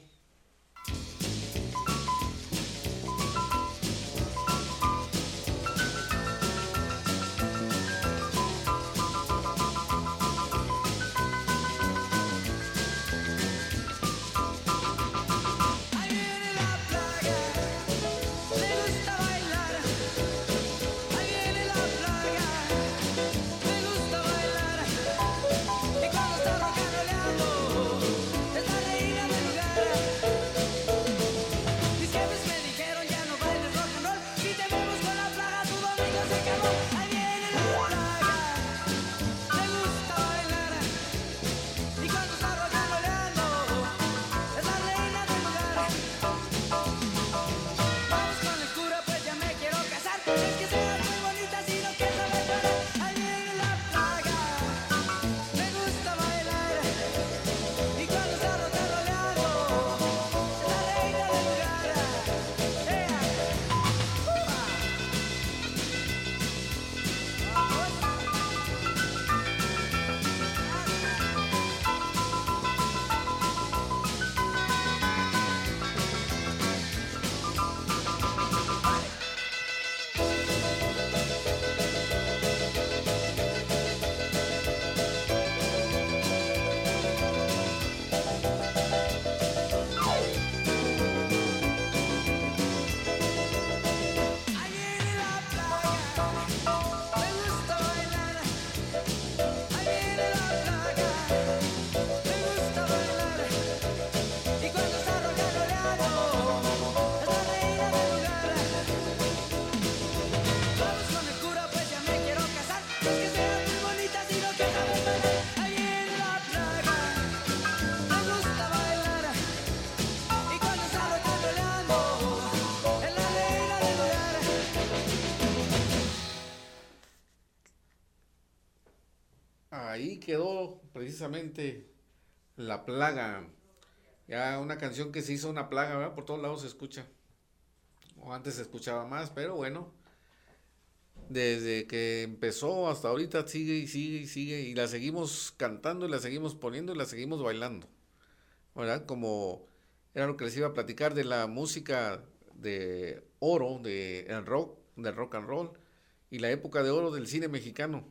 Precisamente La Plaga. Ya una canción que se hizo una plaga, ¿verdad? Por todos lados se escucha. O antes se escuchaba más, pero bueno. Desde que empezó hasta ahorita sigue y sigue y sigue. Y la seguimos cantando y la seguimos poniendo y la seguimos bailando. ¿Verdad? Como era lo que les iba a platicar de la música de oro, de el rock, del rock and roll y la época de oro del cine mexicano.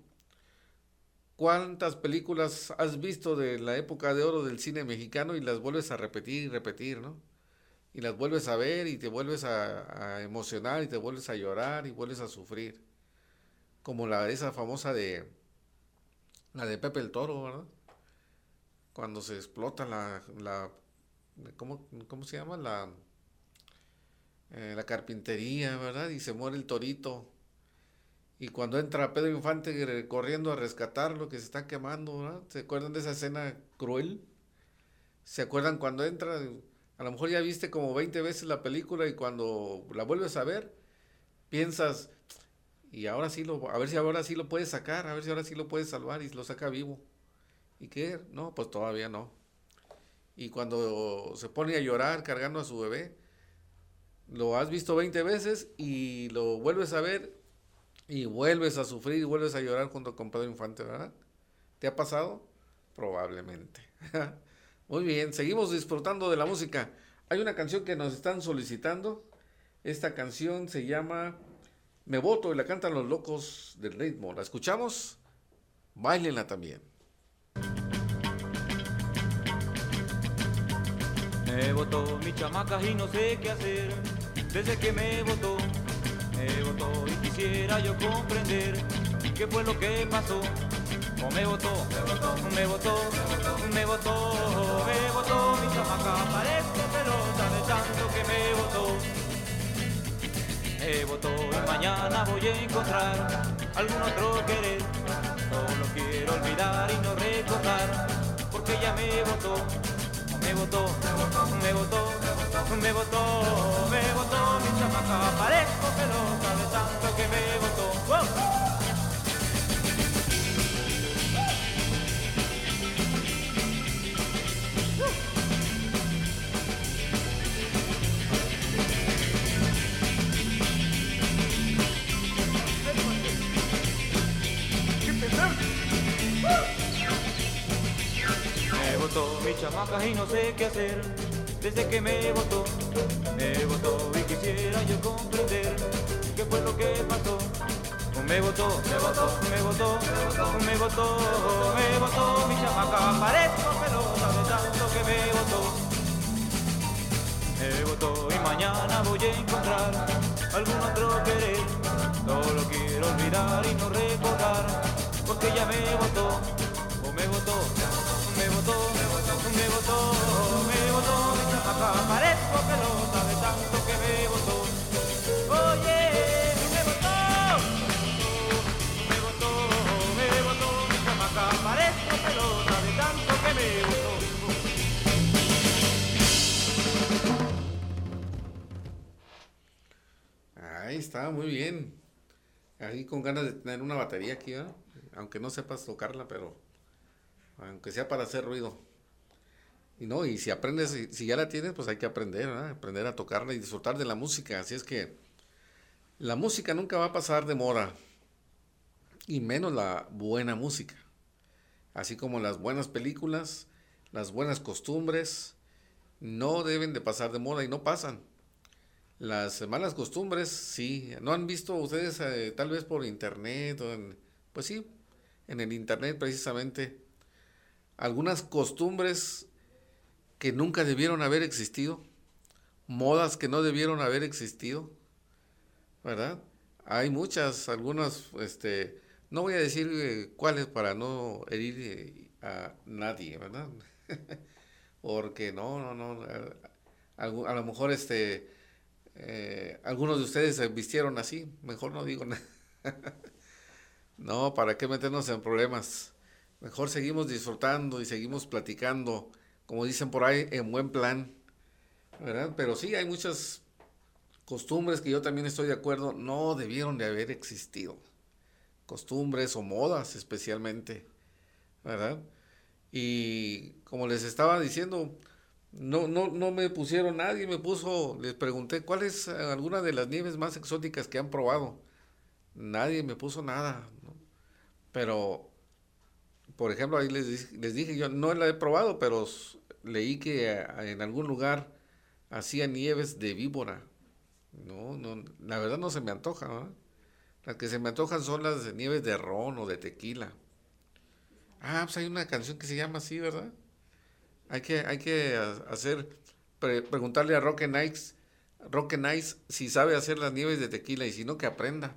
¿Cuántas películas has visto de la época de oro del cine mexicano y las vuelves a repetir y repetir, ¿no? Y las vuelves a ver y te vuelves a, emocionar y te vuelves a llorar y vuelves a sufrir. Como la esa famosa de la de Pepe el Toro, ¿verdad? Cuando se explota la, la ¿cómo, cómo se llama? La, eh, la carpintería, ¿verdad? Y se muere el torito. Y cuando entra Pedro Infante corriendo a rescatarlo, que se está quemando. ¿Se acuerdan de esa escena cruel? ¿Se acuerdan cuando entra? A lo mejor ya viste como 20 veces la película y cuando la vuelves a ver, piensas, y ahora sí lo, a ver si ahora sí lo puedes sacar, a ver si ahora sí lo puedes salvar y lo saca vivo. ¿Y qué? No, pues todavía no. Y cuando se pone a llorar cargando a su bebé, lo has visto 20 veces y lo vuelves a ver y vuelves a sufrir y vuelves a llorar junto con Pedro Infante, ¿verdad? ¿Te ha pasado? Probablemente. [LAUGHS] Muy bien, seguimos disfrutando de la música. Hay una canción que nos están solicitando. Esta canción se llama Me voto y la cantan los locos del ritmo. ¿La escuchamos? Bailenla también. Me votó mi chamaca y no sé qué hacer desde que me votó. Me votó y quisiera yo comprender qué fue lo que pasó. O me votó, me votó, me votó, me votó, me votó mi chamaca, parezco pelota de tanto que me votó. Me votó y mañana voy a encontrar algún otro querer. Solo quiero olvidar y no recordar, porque ella me votó me votó, me votó, me votó, me votó, mi chamaca, parezco pelota de tanto que me votó. Me mi chamaca y no sé qué hacer desde que me votó. Me votó y quisiera yo comprender qué fue lo que pasó. Me votó, me votó, me votó, me votó, me votó mi chamaca, parezco pelota de tanto que me votó. Me votó y mañana voy a encontrar algún otro querer. Solo quiero olvidar y no recordar, porque ya me votó, o me votó, me votó, me votó, mi chamaca, parezco pelota de tanto que me votó. Oye, me votó, me votó, me votó, mi chamaca, parezco pelota de tanto que me votó. Ahí está, muy bien. Ahí con ganas de tener una batería aquí, ¿verdad? Aunque no sepas tocarla, pero aunque sea para hacer ruido. Y no, y si aprendes, si, ya la tienes, pues hay que aprender, ¿verdad? Aprender a tocarla y disfrutar de la música. Así es que la música nunca va a pasar de moda. Y menos la buena música. Así como las buenas películas, las buenas costumbres, no deben de pasar de moda y no pasan. Las malas costumbres, sí. ¿No han visto ustedes eh, tal vez por internet? O en, pues sí, en el internet precisamente. Algunas costumbres que nunca debieron haber existido. Modas que no debieron haber existido. ¿Verdad? Hay muchas, algunas, este, no voy a decir eh, cuáles para no herir eh, a nadie, ¿verdad? [LAUGHS] Porque no, no, no. A, lo mejor este eh, algunos de ustedes se vistieron así, mejor no digo [LAUGHS] nada. no, ¿para qué meternos en problemas? Mejor seguimos disfrutando y seguimos platicando, como dicen por ahí, en buen plan, ¿verdad? Pero sí, hay muchas costumbres que yo también estoy de acuerdo, no debieron de haber existido. Costumbres o modas especialmente, ¿verdad? Y como les estaba diciendo, no, no, no me pusieron nadie, me puso, les pregunté, ¿cuál es alguna de las nieves más exóticas que han probado? Nadie me puso nada. Pero, por ejemplo, ahí les, les dije, yo no la he probado, pero leí que en algún lugar hacían nieves de víbora. No, no, la verdad no se me antoja. Las que se me antojan son las de nieves de ron o de tequila. Ah, pues hay una canción que se llama así, ¿verdad? Hay que, hay que ha- hacer, pre- preguntarle a Roque Nice, Roque Nice si sabe hacer las nieves de tequila y si no, que aprenda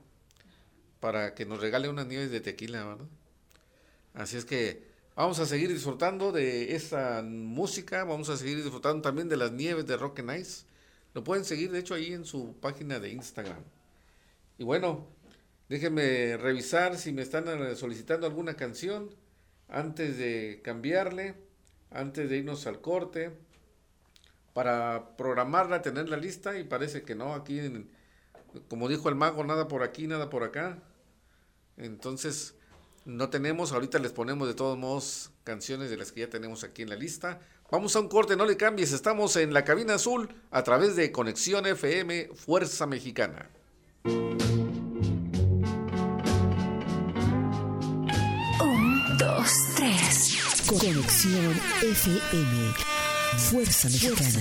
para que nos regale unas nieves de tequila, ¿verdad? Así es que vamos a seguir disfrutando de esta música, vamos a seguir disfrutando también de las nieves de Roque Nice. Lo pueden seguir, de hecho, ahí en su página de Instagram. Y bueno, déjenme revisar si me están eh, solicitando alguna canción antes de cambiarle, antes de irnos al corte, para programarla, tenerla lista y parece que no, aquí, como dijo el mago, nada por aquí, nada por acá. Entonces, no tenemos, ahorita les ponemos de todos modos canciones de las que ya tenemos aquí en la lista. Vamos a un corte, no le cambies, estamos en la cabina azul a través de Conexión FM Fuerza Mexicana. Un, dos, tres. Conexión FM. Fuerza Mexicana.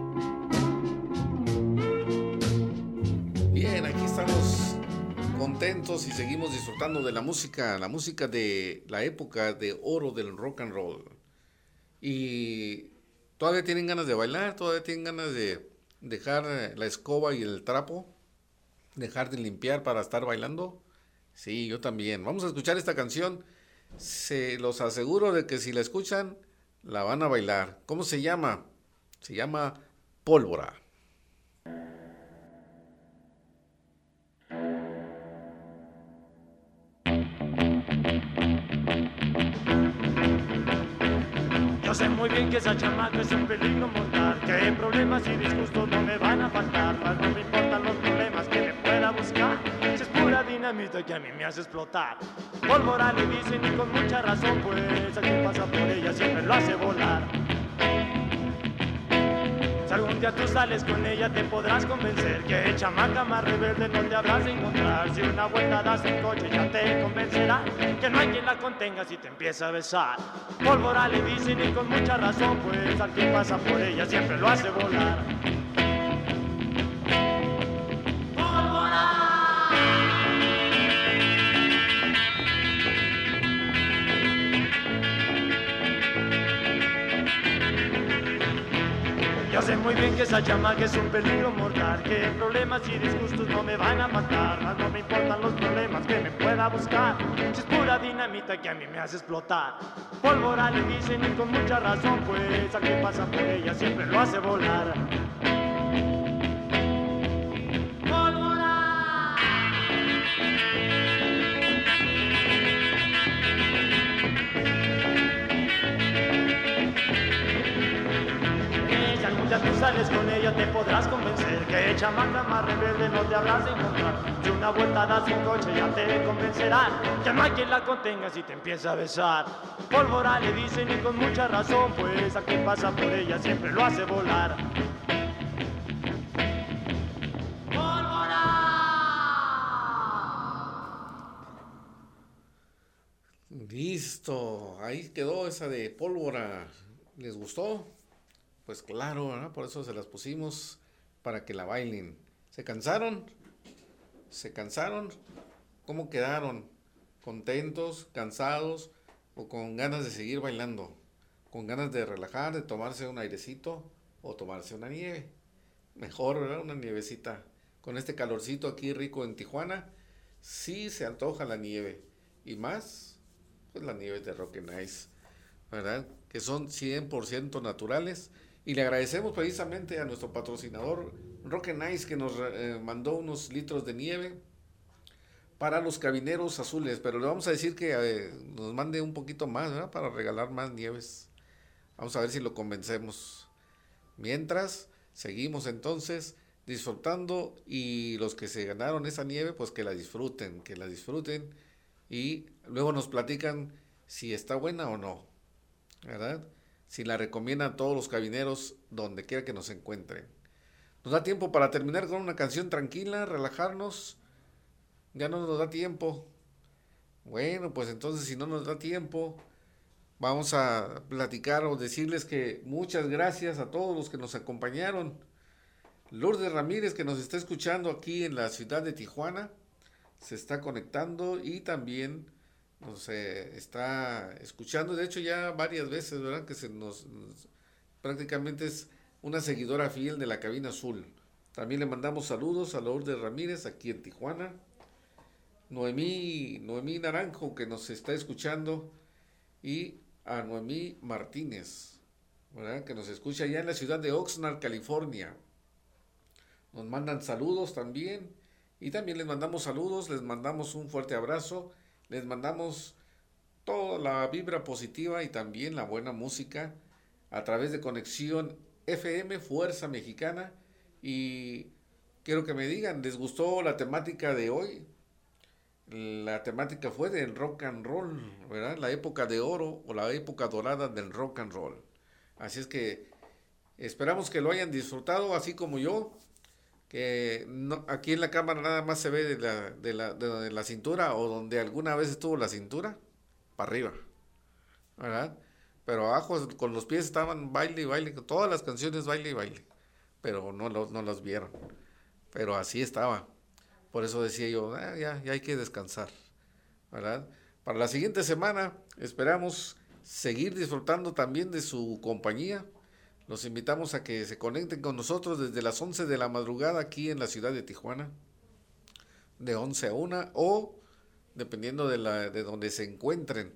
Y seguimos disfrutando de la música, la música de la época de oro del rock and roll. Y todavía tienen ganas de bailar, todavía tienen ganas de dejar eh, la escoba y el trapo, dejar de limpiar para estar bailando. Sí, yo también. Vamos a escuchar esta canción. Se los aseguro de que si la escuchan, la van a bailar. ¿Cómo se llama? Se llama Pólvora. Yo sé muy bien que esa chamaca es un peligro mortal Que problemas y disgustos no me van a faltar Mas no me importan los problemas que me pueda buscar Si es pura dinamita que a mí me hace explotar. Pólvora le dicen y con mucha razón Pues a quien pasa por ella siempre lo hace volar. Si algún día tú sales con ella te podrás convencer Que chamaca más rebelde no te habrás de encontrar. Si una vuelta das en coche ya te convencerá Que no hay quien la contenga si te empieza a besar. Pólvora le dicen y con mucha razón Pues al que pasa por ella siempre lo hace volar sé muy bien que esa chamaca es un peligro mortal Que problemas y disgustos no me van a matar. Mas no me importan los problemas que me pueda buscar. Si es pura dinamita que a mí me hace explotar. Pólvora le dicen y con mucha razón Pues al que pasa por ella siempre lo hace volar sales con ella te podrás convencer Que chamaca más rebelde no te habrás de encontrar. Si una vuelta das en coche ya te convencerán Que no hay quien la contenga si te empieza a besar. Pólvora le dicen y con mucha razón Pues a quien pasa por ella siempre lo hace volar. Listo, ahí quedó esa de pólvora. ¿Les gustó? Pues claro, por eso se las pusimos para que la bailen. ¿Se cansaron? ¿Se cansaron? ¿Cómo quedaron? ¿Contentos? ¿Cansados? ¿O con ganas de seguir bailando? ¿Con ganas de relajar, de tomarse un airecito o tomarse una nieve? Mejor, ¿verdad? Una nievecita. Con este calorcito aquí rico en Tijuana, sí se antoja la nieve. Y más, pues la nieve de Rock and Ice. ¿verdad? Que son 100% naturales. Y le agradecemos precisamente a nuestro patrocinador Rock Nice que nos eh, mandó unos litros de nieve para los cabineros azules. Pero le vamos a decir que eh, nos mande un poquito más, ¿verdad? Para regalar más nieves. Vamos a ver si lo convencemos. Mientras, seguimos entonces disfrutando y los que se ganaron esa nieve, pues que la disfruten, que la disfruten y luego nos platican si está buena o no, ¿verdad? Si la recomiendan a todos los cabineros donde quiera que nos encuentren. Nos da tiempo para terminar con una canción tranquila, relajarnos. Ya no nos da tiempo. Bueno, pues entonces si no nos da tiempo, vamos a platicar o decirles que muchas gracias a todos los que nos acompañaron. Lourdes Ramírez que nos está escuchando aquí en la ciudad de Tijuana, se está conectando y también nos eh, está escuchando, de hecho ya varias veces, ¿verdad? Que se nos, nos, prácticamente es una seguidora fiel de la cabina azul. También le mandamos saludos a Lourdes Ramírez aquí en Tijuana. Noemí, Noemí Naranjo que nos está escuchando y a Noemí Martínez, ¿verdad? que nos escucha allá en la ciudad de Oxnard, California. Nos mandan saludos también y también les mandamos saludos, les mandamos un fuerte abrazo, les mandamos toda la vibra positiva y también la buena música a través de conexión FM Fuerza Mexicana y quiero que me digan, ¿les gustó la temática de hoy? La temática fue del rock and roll, ¿verdad? La época de oro o la época dorada del rock and roll. Así es que esperamos que lo hayan disfrutado, así como yo, que no, aquí en la cámara nada más se ve de la, de, la, de la cintura o donde alguna vez estuvo la cintura, para arriba, ¿verdad? Pero abajo con los pies estaban baile y baile, todas las canciones baile y baile, pero no, lo, no las vieron, pero así estaba. Por eso decía yo, ah, ya, ya hay que descansar, ¿verdad? Para la siguiente semana esperamos seguir disfrutando también de su compañía. Los invitamos a que se conecten con nosotros desde las 11 de la madrugada aquí en la ciudad de Tijuana, de 11 a 1 o dependiendo de, la, de donde se encuentren,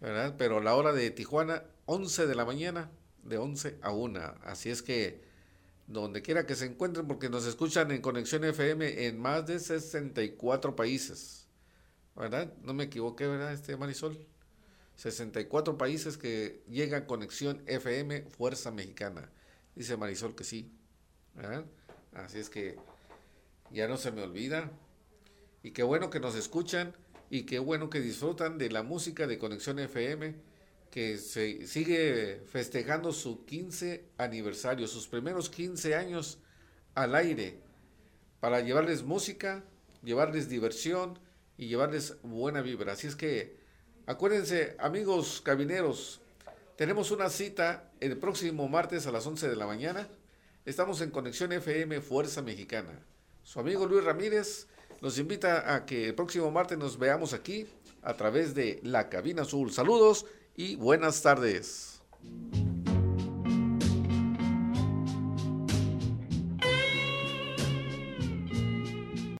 ¿verdad? Pero la hora de Tijuana, 11 de la mañana, de 11 a 1. Así es que donde quiera que se encuentren, porque nos escuchan en Conexión FM en más de 64 países. ¿Verdad? No me equivoqué, ¿verdad, este Marisol? 64 países que llegan Conexión FM Fuerza Mexicana. Dice Marisol que sí. Así es que ya no se me olvida. Y qué bueno que nos escuchan y qué bueno que disfrutan de la música de Conexión FM que se sigue festejando su 15 aniversario, sus primeros 15 años al aire, para llevarles música, llevarles diversión y llevarles buena vibra. Así es que acuérdense, amigos cabineros, tenemos una cita el próximo martes a las 11 de la mañana. Estamos en Conexión FM Fuerza Mexicana. Su amigo Luis Ramírez nos invita a que el próximo martes nos veamos aquí a través de la cabina azul. Saludos y buenas tardes.